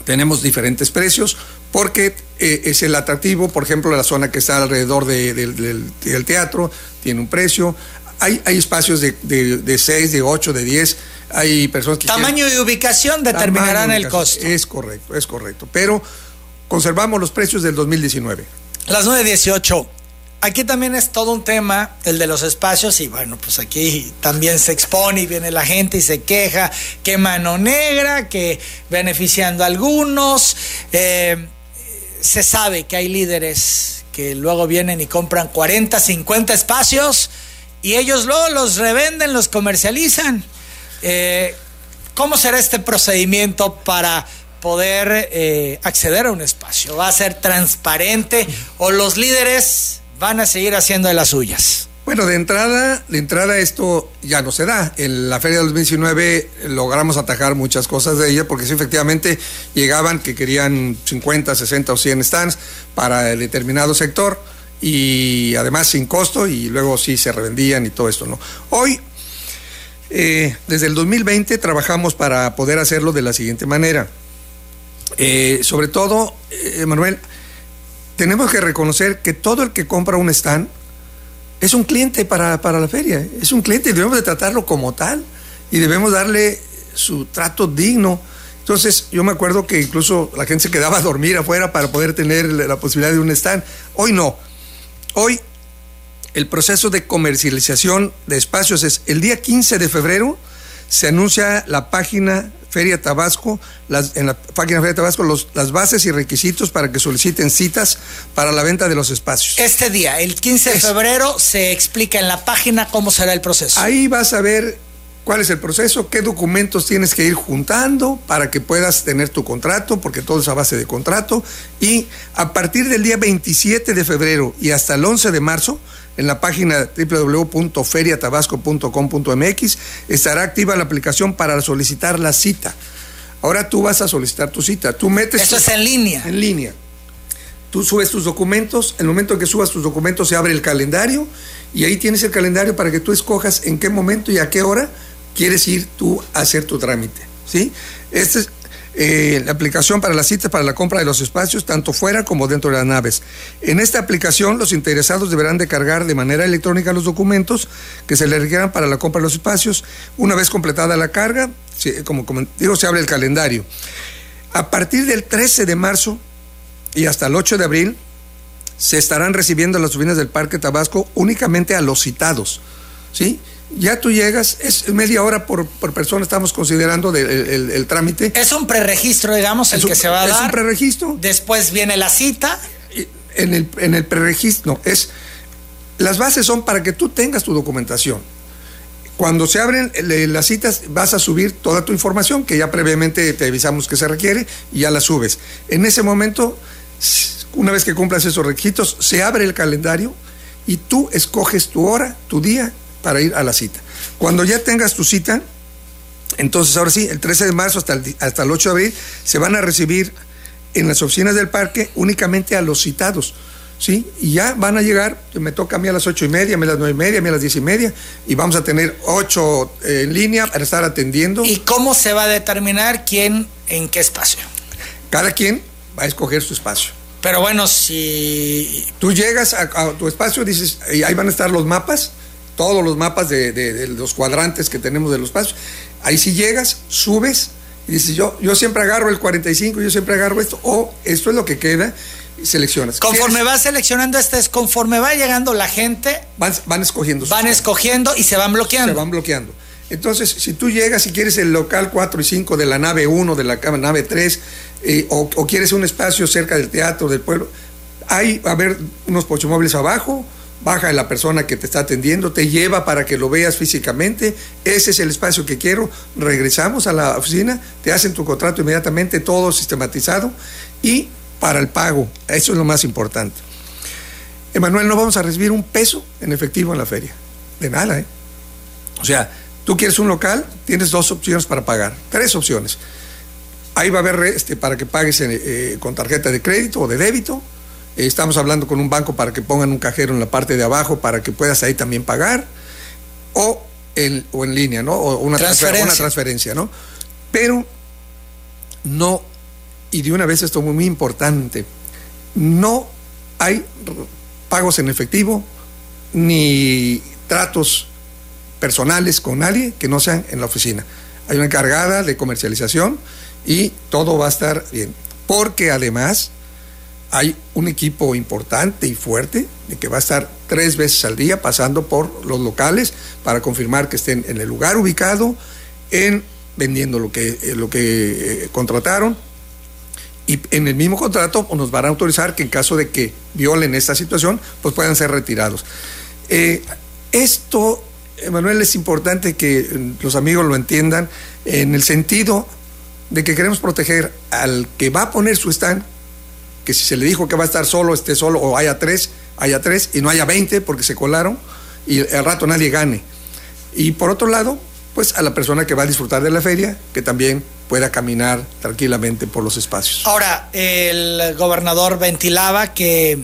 [SPEAKER 3] tenemos diferentes precios porque eh, es el atractivo, por ejemplo, la zona que está alrededor del teatro tiene un precio, hay, hay espacios de, de, 6, de 8, de 10, hay personas que...
[SPEAKER 1] Tamaño y ubicación determinarán el costo.
[SPEAKER 3] Es correcto, es correcto, pero conservamos los precios del 2019.
[SPEAKER 1] Las 9.18. Aquí también es todo un tema, el de los espacios, y bueno, pues aquí también se expone y viene la gente y se queja, que mano negra, que beneficiando a algunos. Eh, se sabe que hay líderes que luego vienen y compran 40, 50 espacios y ellos luego los revenden, los comercializan. Eh, ¿Cómo será este procedimiento para poder eh, acceder a un espacio? ¿Va a ser transparente o los líderes van a seguir haciendo de las suyas?
[SPEAKER 3] Bueno, de entrada, de entrada esto ya no se da. En la feria del 2019 logramos atajar muchas cosas de ella porque sí, efectivamente llegaban que querían 50, 60 o 100 stands para determinado sector y además sin costo y luego sí se revendían y todo esto, ¿no? Hoy, eh, desde el 2020 trabajamos para poder hacerlo de la siguiente manera. Eh, sobre todo, eh, Manuel, tenemos que reconocer que todo el que compra un stand es un cliente para, la feria, es un cliente y debemos de tratarlo como tal y debemos darle su trato digno. Entonces, yo me acuerdo que incluso la gente se quedaba a dormir afuera para poder tener la posibilidad de un stand. Hoy no. Hoy el proceso de comercialización de espacios es el día 15 de febrero se anuncia la página Feria Tabasco, las, en la página Feria Tabasco, los, las bases y requisitos para que soliciten citas para la venta de los espacios.
[SPEAKER 1] Este día, el 15 de febrero, se explica en la página cómo será el proceso.
[SPEAKER 3] Ahí vas a ver cuál es el proceso, qué documentos tienes que ir juntando para que puedas tener tu contrato, porque todo es a base de contrato. Y a partir del día 27 de febrero y hasta el 11 de marzo, en la página www.feriatabasco.com.mx estará activa la aplicación para solicitar la cita. Ahora tú vas a solicitar tu cita. Tú metes.
[SPEAKER 1] Eso es en línea.
[SPEAKER 3] En línea. Tú subes tus documentos. En el momento que subas tus documentos se abre el calendario y ahí tienes el calendario para que tú escojas en qué momento y a qué hora quieres ir tú a hacer tu trámite. ¿sí? Este es eh, la aplicación para las citas para la compra de los espacios, tanto fuera como dentro de las naves. En esta aplicación, los interesados deberán de cargar de manera electrónica los documentos que se les requieran para la compra de los espacios. Una vez completada la carga, como, como digo, se abre el calendario. A partir del 13 de marzo y hasta el 8 de abril, se estarán recibiendo las oficinas del Parque Tabasco únicamente a los citados. ¿Sí? Ya tú llegas, es media hora por, persona, estamos considerando el, trámite.
[SPEAKER 1] Es un preregistro, digamos, el que se va a dar.
[SPEAKER 3] Es un preregistro.
[SPEAKER 1] Después viene la cita.
[SPEAKER 3] En el, en el preregistro, no, es. Las bases son para que tú tengas tu documentación. Cuando se abren las citas, vas a subir toda tu información, que ya previamente te avisamos que se requiere, y ya la subes. En ese momento Una vez que cumplas esos requisitos, se abre el calendario y tú escoges tu hora, tu día para ir a la cita. Cuando ya tengas tu cita, entonces ahora sí, el 13 de marzo hasta el, hasta el 8 de abril se van a recibir en las oficinas del parque únicamente a los citados. ¿sí? Y ya van a llegar, me toca a mí a las ocho y media, a mí a las nueve y media, a mí a las diez y media, y vamos a tener ocho eh, en línea para estar atendiendo.
[SPEAKER 1] ¿Y cómo se va a determinar quién en qué espacio?
[SPEAKER 3] Cada quien va a escoger su espacio.
[SPEAKER 1] Pero bueno, si...
[SPEAKER 3] Tú llegas a, a tu espacio, dices, y ahí van a estar los mapas, todos los mapas de, de, de los cuadrantes que tenemos de los espacios. Ahí si llegas, subes, y dices, yo, yo siempre agarro el 45, yo siempre agarro esto, o esto es lo que queda, y seleccionas.
[SPEAKER 1] Conforme vas seleccionando este es conforme va llegando la gente,
[SPEAKER 3] Van, van escogiendo.
[SPEAKER 1] van escogiendo y se van bloqueando.
[SPEAKER 3] Se van bloqueando. Entonces, si tú llegas y quieres el local 4 y 5 de la nave 1, de la nave 3, eh, o, o quieres un espacio cerca del teatro, del pueblo, hay a haber unos pochomóviles abajo, baja la persona que te está atendiendo, te lleva para que lo veas físicamente, ese es el espacio que quiero, regresamos a la oficina, te hacen tu contrato inmediatamente, todo sistematizado, y para el pago, eso es lo más importante. Emanuel, no vamos a recibir un peso en efectivo en la feria, de nada, ¿eh? O sea, tú quieres un local, tienes dos opciones para pagar, tres opciones. Ahí va a haber este, para que pagues eh, con tarjeta de crédito o de débito. Estamos hablando con un banco para que pongan un cajero en la parte de abajo para que puedas ahí también pagar. O en, o en línea, ¿no? O una
[SPEAKER 1] Transferencia.
[SPEAKER 3] una transferencia, ¿no? Pero no, y de una vez esto muy, muy importante, no hay pagos en efectivo ni tratos personales con nadie que no sean en la oficina. Hay una encargada de comercialización y todo va a estar bien. Porque además hay un equipo importante y fuerte de que va a estar tres veces al día pasando por los locales para confirmar que estén en el lugar ubicado, en vendiendo lo que, eh, lo que eh, contrataron. Y en el mismo contrato nos van a autorizar que en caso de que violen esta situación, pues puedan ser retirados. Eh, esto, Emanuel, es importante que los amigos lo entiendan en el sentido de que queremos proteger al que va a poner su stand, que si se le dijo que va a estar solo, esté solo, o haya tres, haya tres, y no haya 20 porque se colaron, y al rato nadie gane. Y por otro lado, pues a la persona que va a disfrutar de la feria, que también pueda caminar tranquilamente por los espacios.
[SPEAKER 1] Ahora, el gobernador ventilaba que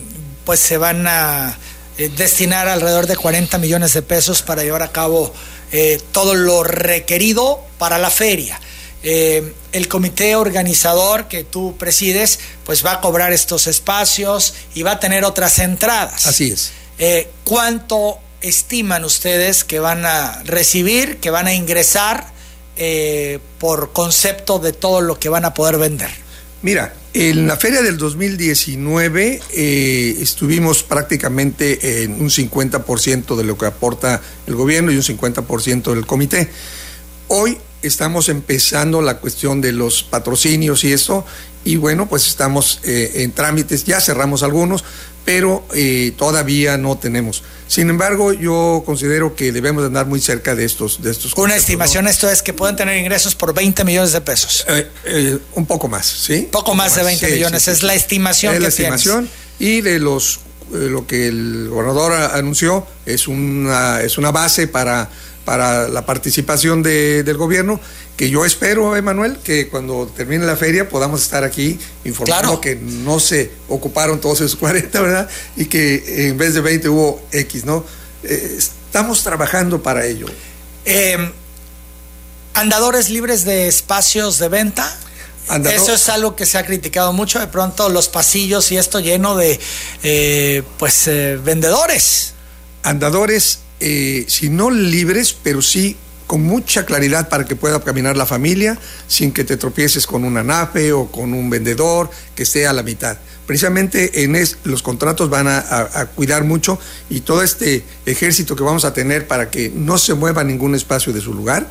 [SPEAKER 1] pues se van a eh, destinar alrededor de 40 millones de pesos para llevar a cabo eh, todo lo requerido para la feria. Eh, el comité organizador que tú presides pues va a cobrar estos espacios y va a tener otras entradas.
[SPEAKER 3] Así es.
[SPEAKER 1] Eh, ¿Cuánto estiman ustedes que van a recibir, que van a ingresar eh, por concepto de todo lo que van a poder vender?
[SPEAKER 3] Mira, en la feria del 2019 eh, estuvimos prácticamente en un 50% de lo que aporta el gobierno y un 50% del comité. Hoy estamos empezando la cuestión de los patrocinios y eso, y bueno, pues estamos eh, en trámites, ya cerramos algunos, pero eh, todavía no tenemos. Sin embargo, yo considero que debemos de andar muy cerca de estos de estos
[SPEAKER 1] Una estimación, esto es que pueden tener ingresos por 20 millones de pesos.
[SPEAKER 3] Eh, eh, un poco más, ¿sí?
[SPEAKER 1] Poco más de 20 millones, es la estimación
[SPEAKER 3] Es la
[SPEAKER 1] tienes.
[SPEAKER 3] estimación y de los eh, lo que el gobernador anunció es una es una base para para la participación de- del gobierno que yo espero, Emanuel, que cuando termine la feria podamos estar aquí informando
[SPEAKER 1] Claro.
[SPEAKER 3] que no se ocuparon todos esos 40, ¿verdad? Y que en vez de 20 hubo X, ¿no? Eh, estamos trabajando para ello.
[SPEAKER 1] Eh, andadores libres de espacios de venta.
[SPEAKER 3] Andador-
[SPEAKER 1] Eso es algo que se ha criticado mucho. De pronto los pasillos y esto lleno de eh, pues eh, vendedores.
[SPEAKER 3] andadores, eh, si no libres, pero sí con mucha claridad para que pueda caminar la familia sin que te tropieces con una nave o con un vendedor que esté a la mitad. Precisamente en es- los contratos van a cuidar mucho y todo este ejército que vamos a tener para que no se mueva ningún espacio de su lugar,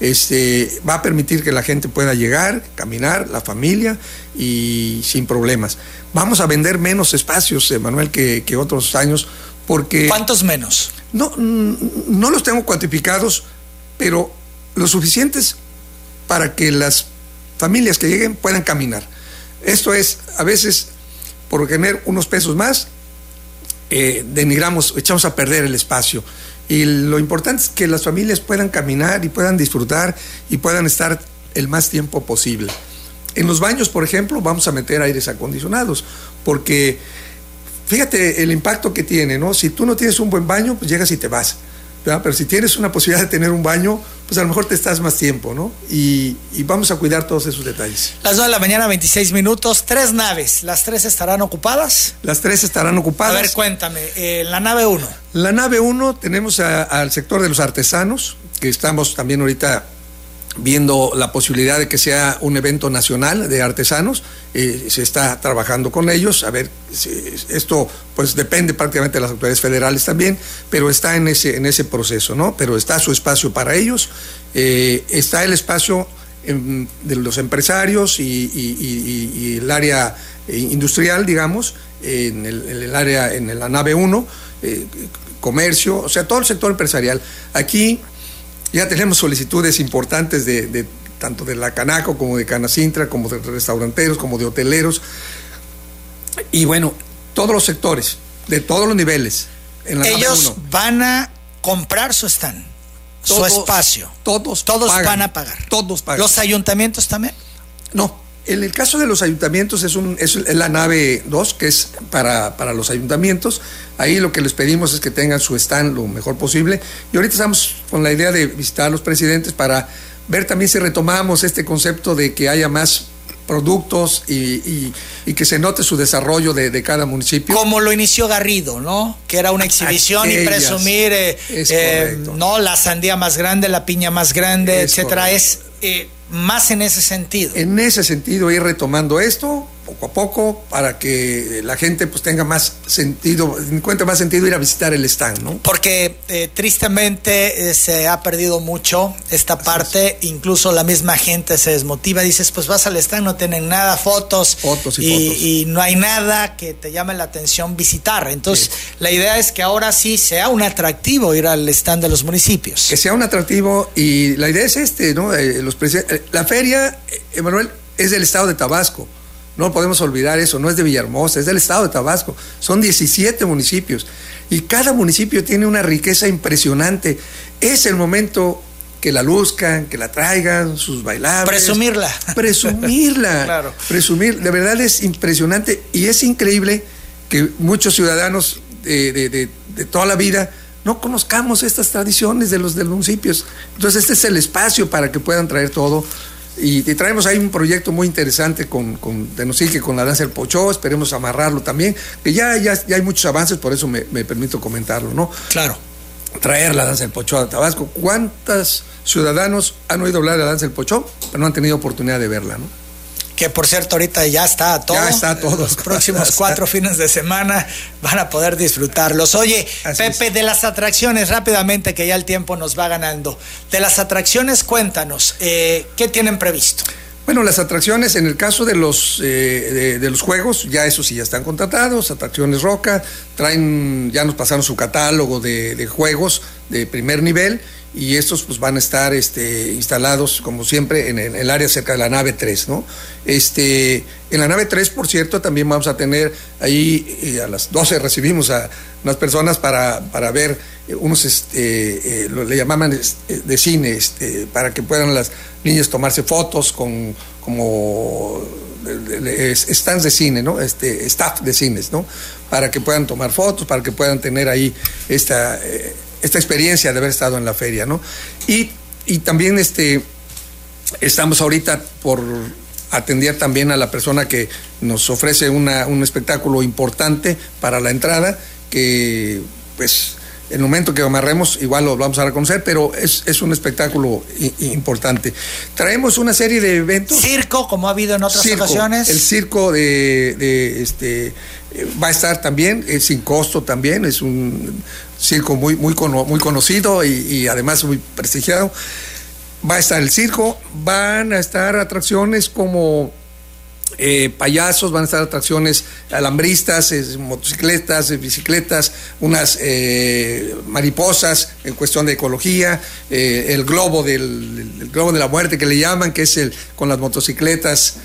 [SPEAKER 3] este, va a permitir que la gente pueda llegar, caminar, la familia y sin problemas. Vamos a vender menos espacios, Manuel, que, que otros años, porque...
[SPEAKER 1] ¿Cuántos menos?
[SPEAKER 3] No, mm, no los tengo cuantificados, pero lo suficientes para que las familias que lleguen puedan caminar. Esto es, a veces por tener unos pesos más, eh, denigramos, echamos a perder el espacio. Y lo importante es que las familias puedan caminar y puedan disfrutar y puedan estar el más tiempo posible. En los baños, por ejemplo, vamos a meter aires acondicionados, porque fíjate el impacto que tiene, ¿no? Si tú no tienes un buen baño, pues llegas y te vas. Pero si tienes una posibilidad de tener un baño, pues a lo mejor te estás más tiempo, ¿no? Y, vamos a cuidar todos esos detalles.
[SPEAKER 1] Las 2 de la mañana, 26 minutos, tres naves, ¿las tres estarán ocupadas?
[SPEAKER 3] Las tres estarán ocupadas.
[SPEAKER 1] A ver, cuéntame, eh, la nave 1.
[SPEAKER 3] La nave 1 tenemos al sector de los artesanos, que estamos también ahorita viendo la posibilidad de que sea un evento nacional de artesanos. Eh, se está trabajando con ellos. A ver, esto pues depende prácticamente de las autoridades federales también, pero está en ese, en ese proceso, ¿no? Pero está su espacio para ellos, eh, está el espacio de los empresarios y, el área eh, industrial, digamos, en el, área, en la nave 1, comercio, o sea, todo el sector empresarial. Aquí ya tenemos solicitudes importantes de, tanto de la Canaco como de Canacintra, como de restauranteros, como de hoteleros. Y bueno, todos los sectores, de todos los niveles.
[SPEAKER 1] Ellos van a comprar su stand, su espacio.
[SPEAKER 3] Todos,
[SPEAKER 1] todos van a pagar.
[SPEAKER 3] Todos pagan.
[SPEAKER 1] ¿Los ayuntamientos también?
[SPEAKER 3] No, en el caso de los ayuntamientos es, un, es la nave 2, que es para, para, los ayuntamientos. Ahí lo que les pedimos es que tengan su stand lo mejor posible. Y ahorita estamos con la idea de visitar a los presidentes para ver también si retomamos este concepto de que haya más productos y, que se note su desarrollo de, cada municipio.
[SPEAKER 1] Como lo inició Garrido, ¿no? Que era una exhibición y presumir, eh, eh, ¿no? La sandía más grande, la piña más grande, etcétera. Es eh, más en ese sentido.
[SPEAKER 3] En ese sentido, ir retomando esto poco a poco para que la gente pues tenga más sentido, encuentre más sentido ir a visitar el stand, ¿no?
[SPEAKER 1] Porque eh, tristemente eh, se ha perdido mucho esta parte, incluso la misma gente se desmotiva, dices, pues vas al stand, no tienen nada, fotos,
[SPEAKER 3] fotos y,
[SPEAKER 1] y, fotos. y no hay nada que te llame la atención visitar. Entonces, la idea es que ahora sí sea un atractivo ir al stand de los municipios.
[SPEAKER 3] Que sea un atractivo y la idea es este, ¿no? Eh, los la feria, Emanuel, es del estado de Tabasco. No podemos olvidar eso, no es de Villahermosa, es del estado de Tabasco. Son 17 municipios y cada municipio tiene una riqueza impresionante. Es el momento que la luzcan, que la traigan, sus bailables.
[SPEAKER 1] Presumirla.
[SPEAKER 3] Presumirla.
[SPEAKER 1] claro.
[SPEAKER 3] Presumir. De verdad es impresionante y es increíble que muchos ciudadanos de, toda la vida no conozcamos estas tradiciones de los, de los municipios. Entonces este es el espacio para que puedan traer todo y, traemos ahí un proyecto muy interesante con, con que con la danza del Pochó, esperemos amarrarlo también, que ya, ya, ya hay muchos avances, por eso me, permito comentarlo, ¿no?
[SPEAKER 1] Claro.
[SPEAKER 3] Traer la danza del Pochó a Tabasco. ¿Cuántos ciudadanos han oído hablar de la danza del Pochó, pero no han tenido oportunidad de verla, ¿no?
[SPEAKER 1] Que por cierto ahorita ya está todo.
[SPEAKER 3] Ya está todo.
[SPEAKER 1] Los próximos cuatro fines de semana van a poder disfrutarlos. Oye, Pepe, de las atracciones, rápidamente, que ya el tiempo nos va ganando. De las atracciones, cuéntanos, eh, ¿qué tienen previsto?
[SPEAKER 3] Bueno, las atracciones, en el caso de los, eh, de, los juegos, ya eso sí ya están contratados, atracciones Roca, traen, ya nos pasaron su catálogo de, de juegos de primer nivel y estos pues van a estar este, instalados como siempre en el, área cerca de la nave 3, ¿no? Este, en la nave 3, por cierto, también vamos a tener ahí eh, a las 12 recibimos a unas personas para, para ver unos, este, eh, le llamaban eh, de cine, este, para que puedan las niñas tomarse fotos con como stands de cine, ¿no? Este, staff de cines, ¿no? Para que puedan tomar fotos, para que puedan tener ahí esta esta experiencia de haber estado en la feria, ¿no? Y, también este, estamos ahorita por atender también a la persona que nos ofrece una, un espectáculo importante para la entrada, que pues el momento que amarremos igual lo vamos a reconocer, pero es, es un espectáculo importante. Traemos una serie de eventos.
[SPEAKER 1] Circo, como ha habido en otras ocasiones.
[SPEAKER 3] El circo de, de este eh, va a estar también, es sin costo también, es un circo muy, muy, muy conocido y, además muy prestigiado. Va a estar el circo, van a estar atracciones como eh, payasos, van a estar atracciones alambristas, motocicletas, bicicletas, unas eh, mariposas en cuestión de ecología, eh, el globo del globo de la muerte que le llaman, que es el con las motocicletas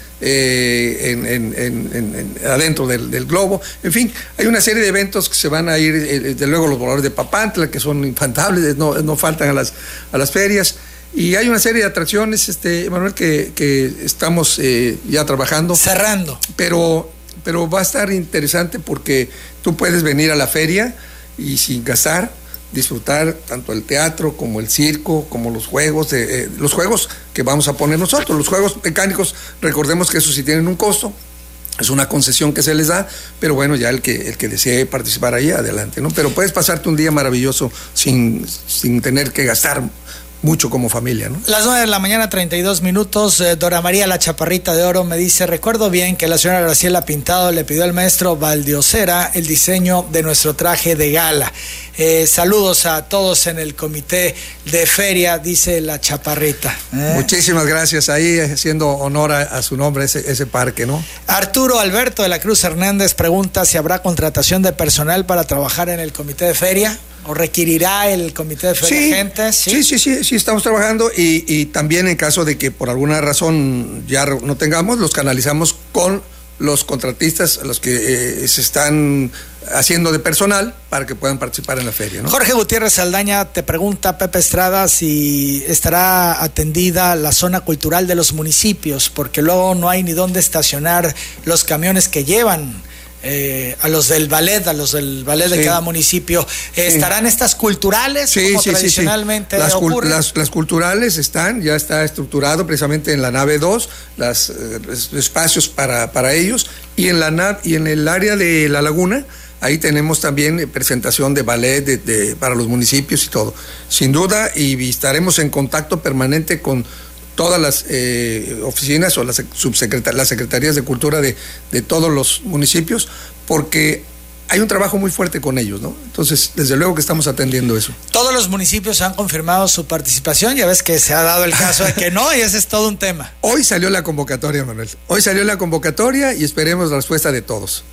[SPEAKER 3] adentro del, globo. En fin, hay una serie de eventos que se van a ir, desde luego los voladores de Papantla, que son infantables, no, no faltan a las, a las ferias. Y hay una serie de atracciones, este, Manuel, que, que estamos eh, ya trabajando.
[SPEAKER 1] Cerrando.
[SPEAKER 3] Pero, pero va a estar interesante porque tú puedes venir a la feria y sin gastar, disfrutar tanto el teatro como el circo, como los juegos, de, eh, los juegos que vamos a poner nosotros. Los juegos mecánicos, recordemos que eso sí tienen un costo, es una concesión que se les da, pero bueno, ya el que, el que desee participar ahí, adelante, ¿no? Pero puedes pasarte un día maravilloso sin, sin tener que gastar mucho como familia. ¿no?
[SPEAKER 1] Las 9 de la mañana, 32 minutos. Eh, Dora María, la chaparrita de oro, me dice: Recuerdo bien que la señora Graciela Pintado le pidió al maestro Valdiosera el diseño de nuestro traje de gala. Eh, saludos a todos en el comité de feria, dice la chaparrita.
[SPEAKER 3] ¿eh? Muchísimas gracias ahí, haciendo honor a, su nombre, ese, ese, parque, ¿no?
[SPEAKER 1] Arturo Alberto de la Cruz Hernández pregunta si habrá contratación de personal para trabajar en el comité de feria. ¿O requerirá el comité de feria
[SPEAKER 3] sí, ¿sí? sí, sí, estamos trabajando y, y también en caso de que por alguna razón ya no tengamos, los canalizamos con los contratistas, los que eh, se están haciendo de personal para que puedan participar en la feria.
[SPEAKER 1] Jorge Gutiérrez Saldaña te pregunta, Pepe Estrada, si estará atendida la zona cultural de los municipios, porque luego no hay ni dónde estacionar los camiones que llevan eh, a los del ballet, a los del ballet de cada municipio. ¿Estarán estas culturales
[SPEAKER 3] sí, como tradicionalmente las, las, culturales están, ya está estructurado precisamente en la nave 2, los eh, espacios para, para ellos, y en, la y en el área de la laguna, ahí tenemos también presentación de ballet de, para los municipios y todo. Sin duda, y estaremos en contacto permanente con todas las eh, oficinas o las, las secretarías de cultura de, de, todos los municipios, porque hay un trabajo muy fuerte con ellos, ¿no? Entonces, desde luego que estamos atendiendo eso.
[SPEAKER 1] Todos los municipios han confirmado su participación, ya ves que se ha dado el caso de que no, y ese es todo un tema.
[SPEAKER 3] Hoy salió la convocatoria, Manuel. Hoy salió la convocatoria y esperemos la respuesta de todos.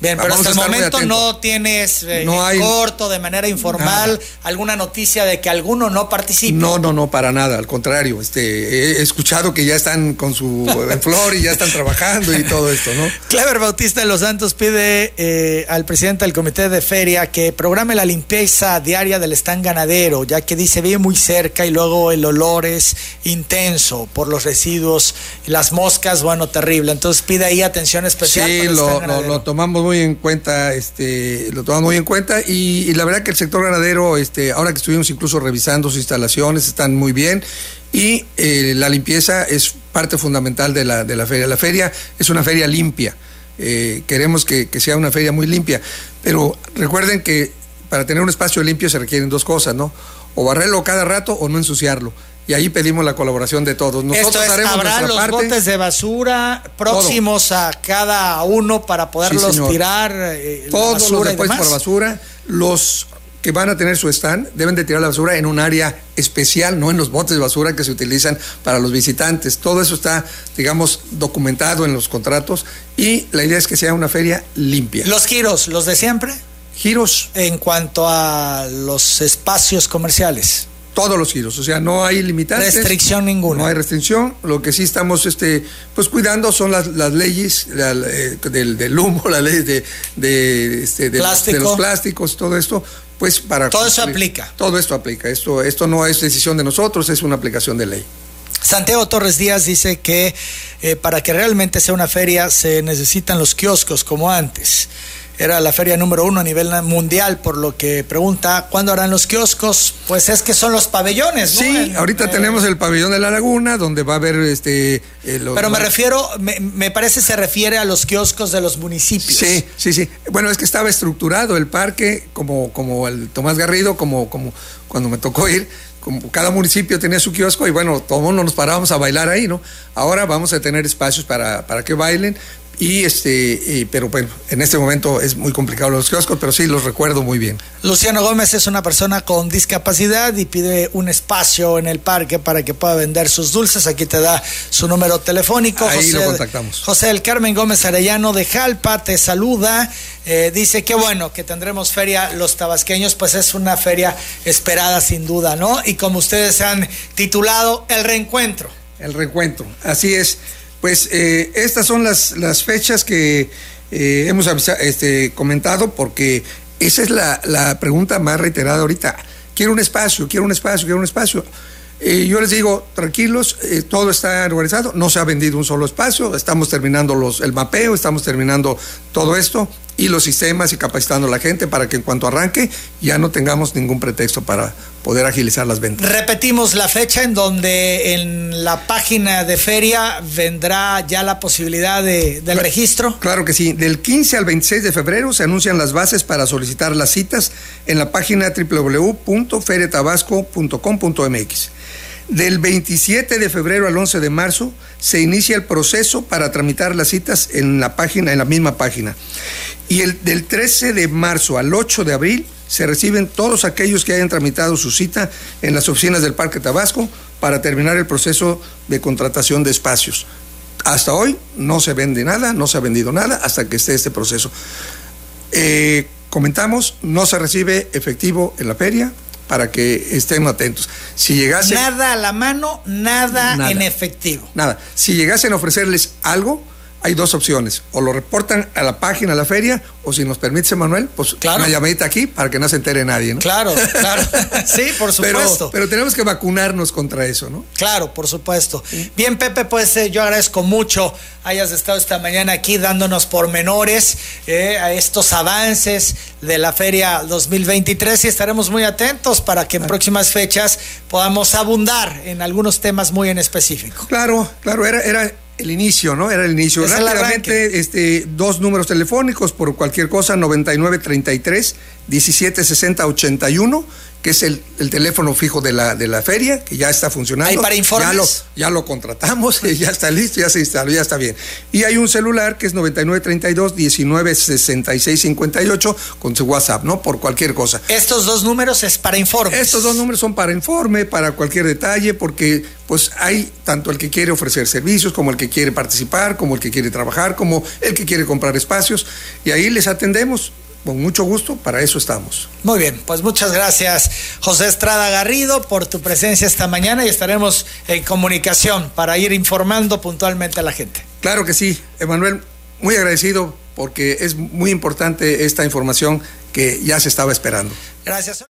[SPEAKER 1] Bien, pero hasta el momento no tienes eh, corto, de manera informal, alguna noticia de que alguno no participe.
[SPEAKER 3] No, no, no, para nada, al contrario. Este, he escuchado que ya están con su flor y ya están trabajando y todo esto, ¿no?
[SPEAKER 1] Clever Bautista de los Santos pide eh, al presidente del comité de feria que programe la limpieza diaria del stand ganadero, ya que dice vive muy cerca y luego el olor es intenso por los residuos, las moscas, bueno, terrible. Entonces pide ahí atención especial.
[SPEAKER 3] Sí, lo, lo, lo tomamos muy en cuenta, este, lo tomamos muy en cuenta y, la verdad que el sector ganadero, este, ahora que estuvimos incluso revisando sus instalaciones, están muy bien y eh, la limpieza es parte fundamental de la, de la feria. La feria es una feria limpia, eh, queremos que, que, sea una feria muy limpia, pero recuerden que para tener un espacio limpio se requieren dos cosas, ¿no? O barrerlo cada rato o no ensuciarlo y ahí pedimos la colaboración de todos.
[SPEAKER 1] Nosotros Esto haremos habrá los botes de basura próximos a cada uno para poderlos tirar.
[SPEAKER 3] Eh, todos los depósitos por basura, los que van a tener su stand deben de tirar la basura en un área especial, no en los botes de basura que se utilizan para los visitantes. Todo eso está, digamos, documentado en los contratos y la idea es que sea una feria limpia.
[SPEAKER 1] ¿Los giros, los de siempre?
[SPEAKER 3] Giros.
[SPEAKER 1] En cuanto a los espacios comerciales
[SPEAKER 3] todos los giros, o sea, no hay limitantes.
[SPEAKER 1] Restricción ninguna.
[SPEAKER 3] No hay restricción. Lo que sí estamos este, pues cuidando son las, leyes eh, del, humo, las leyes de, de, este, de, los plásticos, todo esto, pues para...
[SPEAKER 1] Todo eso aplica.
[SPEAKER 3] Todo esto aplica. Esto, esto no es decisión de nosotros, es una aplicación de ley.
[SPEAKER 1] Santiago Torres Díaz dice que eh, para que realmente sea una feria se necesitan los kioscos como antes era la feria número uno a nivel mundial, por lo que pregunta, ¿cuándo harán los kioscos? Pues es que son los pabellones,
[SPEAKER 3] ¿no? Sí, ahorita eh, tenemos el pabellón de la laguna, donde va a haber este...
[SPEAKER 1] Eh, pero me refiero, me, parece se refiere a los kioscos de los municipios.
[SPEAKER 3] Sí, sí, sí. Bueno, es que estaba estructurado el parque, como, como el Tomás Garrido, como, como cuando me tocó ir, como cada municipio tenía su kiosco y bueno, todos nos parábamos a bailar ahí, ¿no? Ahora vamos a tener espacios para, para que bailen, Y este, pero bueno, en este momento es muy complicado los kioscos, pero sí los recuerdo muy bien.
[SPEAKER 1] Luciano Gómez es una persona con discapacidad y pide un espacio en el parque para que pueda vender sus dulces. Aquí te da su número telefónico.
[SPEAKER 3] Ahí lo contactamos.
[SPEAKER 1] José del Carmen Gómez Arellano de Jalpa te saluda. Eh, dice que bueno, que tendremos feria los tabasqueños, pues es una feria esperada sin duda, ¿no? Y como ustedes han titulado, el reencuentro.
[SPEAKER 3] El reencuentro, así es. Pues eh, estas son las, las fechas que eh, hemos este, comentado porque esa es la, la, pregunta más reiterada ahorita. Quiero un espacio, quiero un espacio, quiero un espacio. Eh, yo les digo, tranquilos, todo está organizado, no se ha vendido un solo espacio, estamos terminando los, el mapeo, estamos terminando todo esto y los sistemas y capacitando a la gente para que en cuanto arranque ya no tengamos ningún pretexto para poder agilizar las ventas.
[SPEAKER 1] Repetimos la fecha en donde en la página de feria vendrá ya la posibilidad de, del registro.
[SPEAKER 3] Claro que sí, del 15 al 26 de febrero se anuncian las bases para solicitar las citas en la página www.ferietabasco.com.mx. Del 27 de febrero al 11 de marzo se inicia el proceso para tramitar las citas en la página, en la misma página. Y el, del 13 de marzo al 8 de abril se reciben todos aquellos que hayan tramitado su cita en las oficinas del Parque Tabasco para terminar el proceso de contratación de espacios. Hasta hoy no se vende nada, no se ha vendido nada hasta que esté este proceso. Eh, comentamos, no se recibe efectivo en la feria, para que estén atentos. Si llegase
[SPEAKER 1] nada a la mano, nada, en efectivo.
[SPEAKER 3] Nada. Si llegasen a ofrecerles algo, hay dos opciones. O lo reportan a la página de la feria, o si nos permite, Manuel, pues claro. una llamadita aquí para que no se entere nadie, ¿no?
[SPEAKER 1] Claro, claro. sí, por supuesto.
[SPEAKER 3] Pero, tenemos que vacunarnos contra eso, ¿no?
[SPEAKER 1] Claro, por supuesto. Bien, Pepe, pues eh, yo agradezco mucho hayas estado esta mañana aquí dándonos pormenores eh, a estos avances de la feria 2023 y estaremos muy atentos para que en próximas fechas podamos abundar en algunos temas muy en específico.
[SPEAKER 3] Claro, claro, era, era el inicio, ¿no? Era el inicio. Rápidamente, este, dos números telefónicos por cualquier cosa, 9933 176081 que es el, teléfono fijo de la, de la feria, que ya está funcionando.
[SPEAKER 1] ¿Hay para informes?
[SPEAKER 3] Ya lo, ya lo contratamos, ya está listo, ya se instaló, ya está bien. Y hay un celular que es 9932-196658 con su WhatsApp, ¿no? Por cualquier cosa.
[SPEAKER 1] Estos dos números es para informes.
[SPEAKER 3] Estos dos números son para informe, para cualquier detalle, porque pues hay tanto el que quiere ofrecer servicios, como el que quiere participar, como el que quiere trabajar, como el que quiere comprar espacios, y ahí les atendemos con mucho gusto, para eso estamos.
[SPEAKER 1] Muy bien, pues muchas gracias José Estrada Garrido por tu presencia esta mañana y estaremos en comunicación para ir informando puntualmente a la gente.
[SPEAKER 3] Claro que sí, Emanuel, muy agradecido porque es muy importante esta información que ya se estaba esperando.
[SPEAKER 1] Gracias.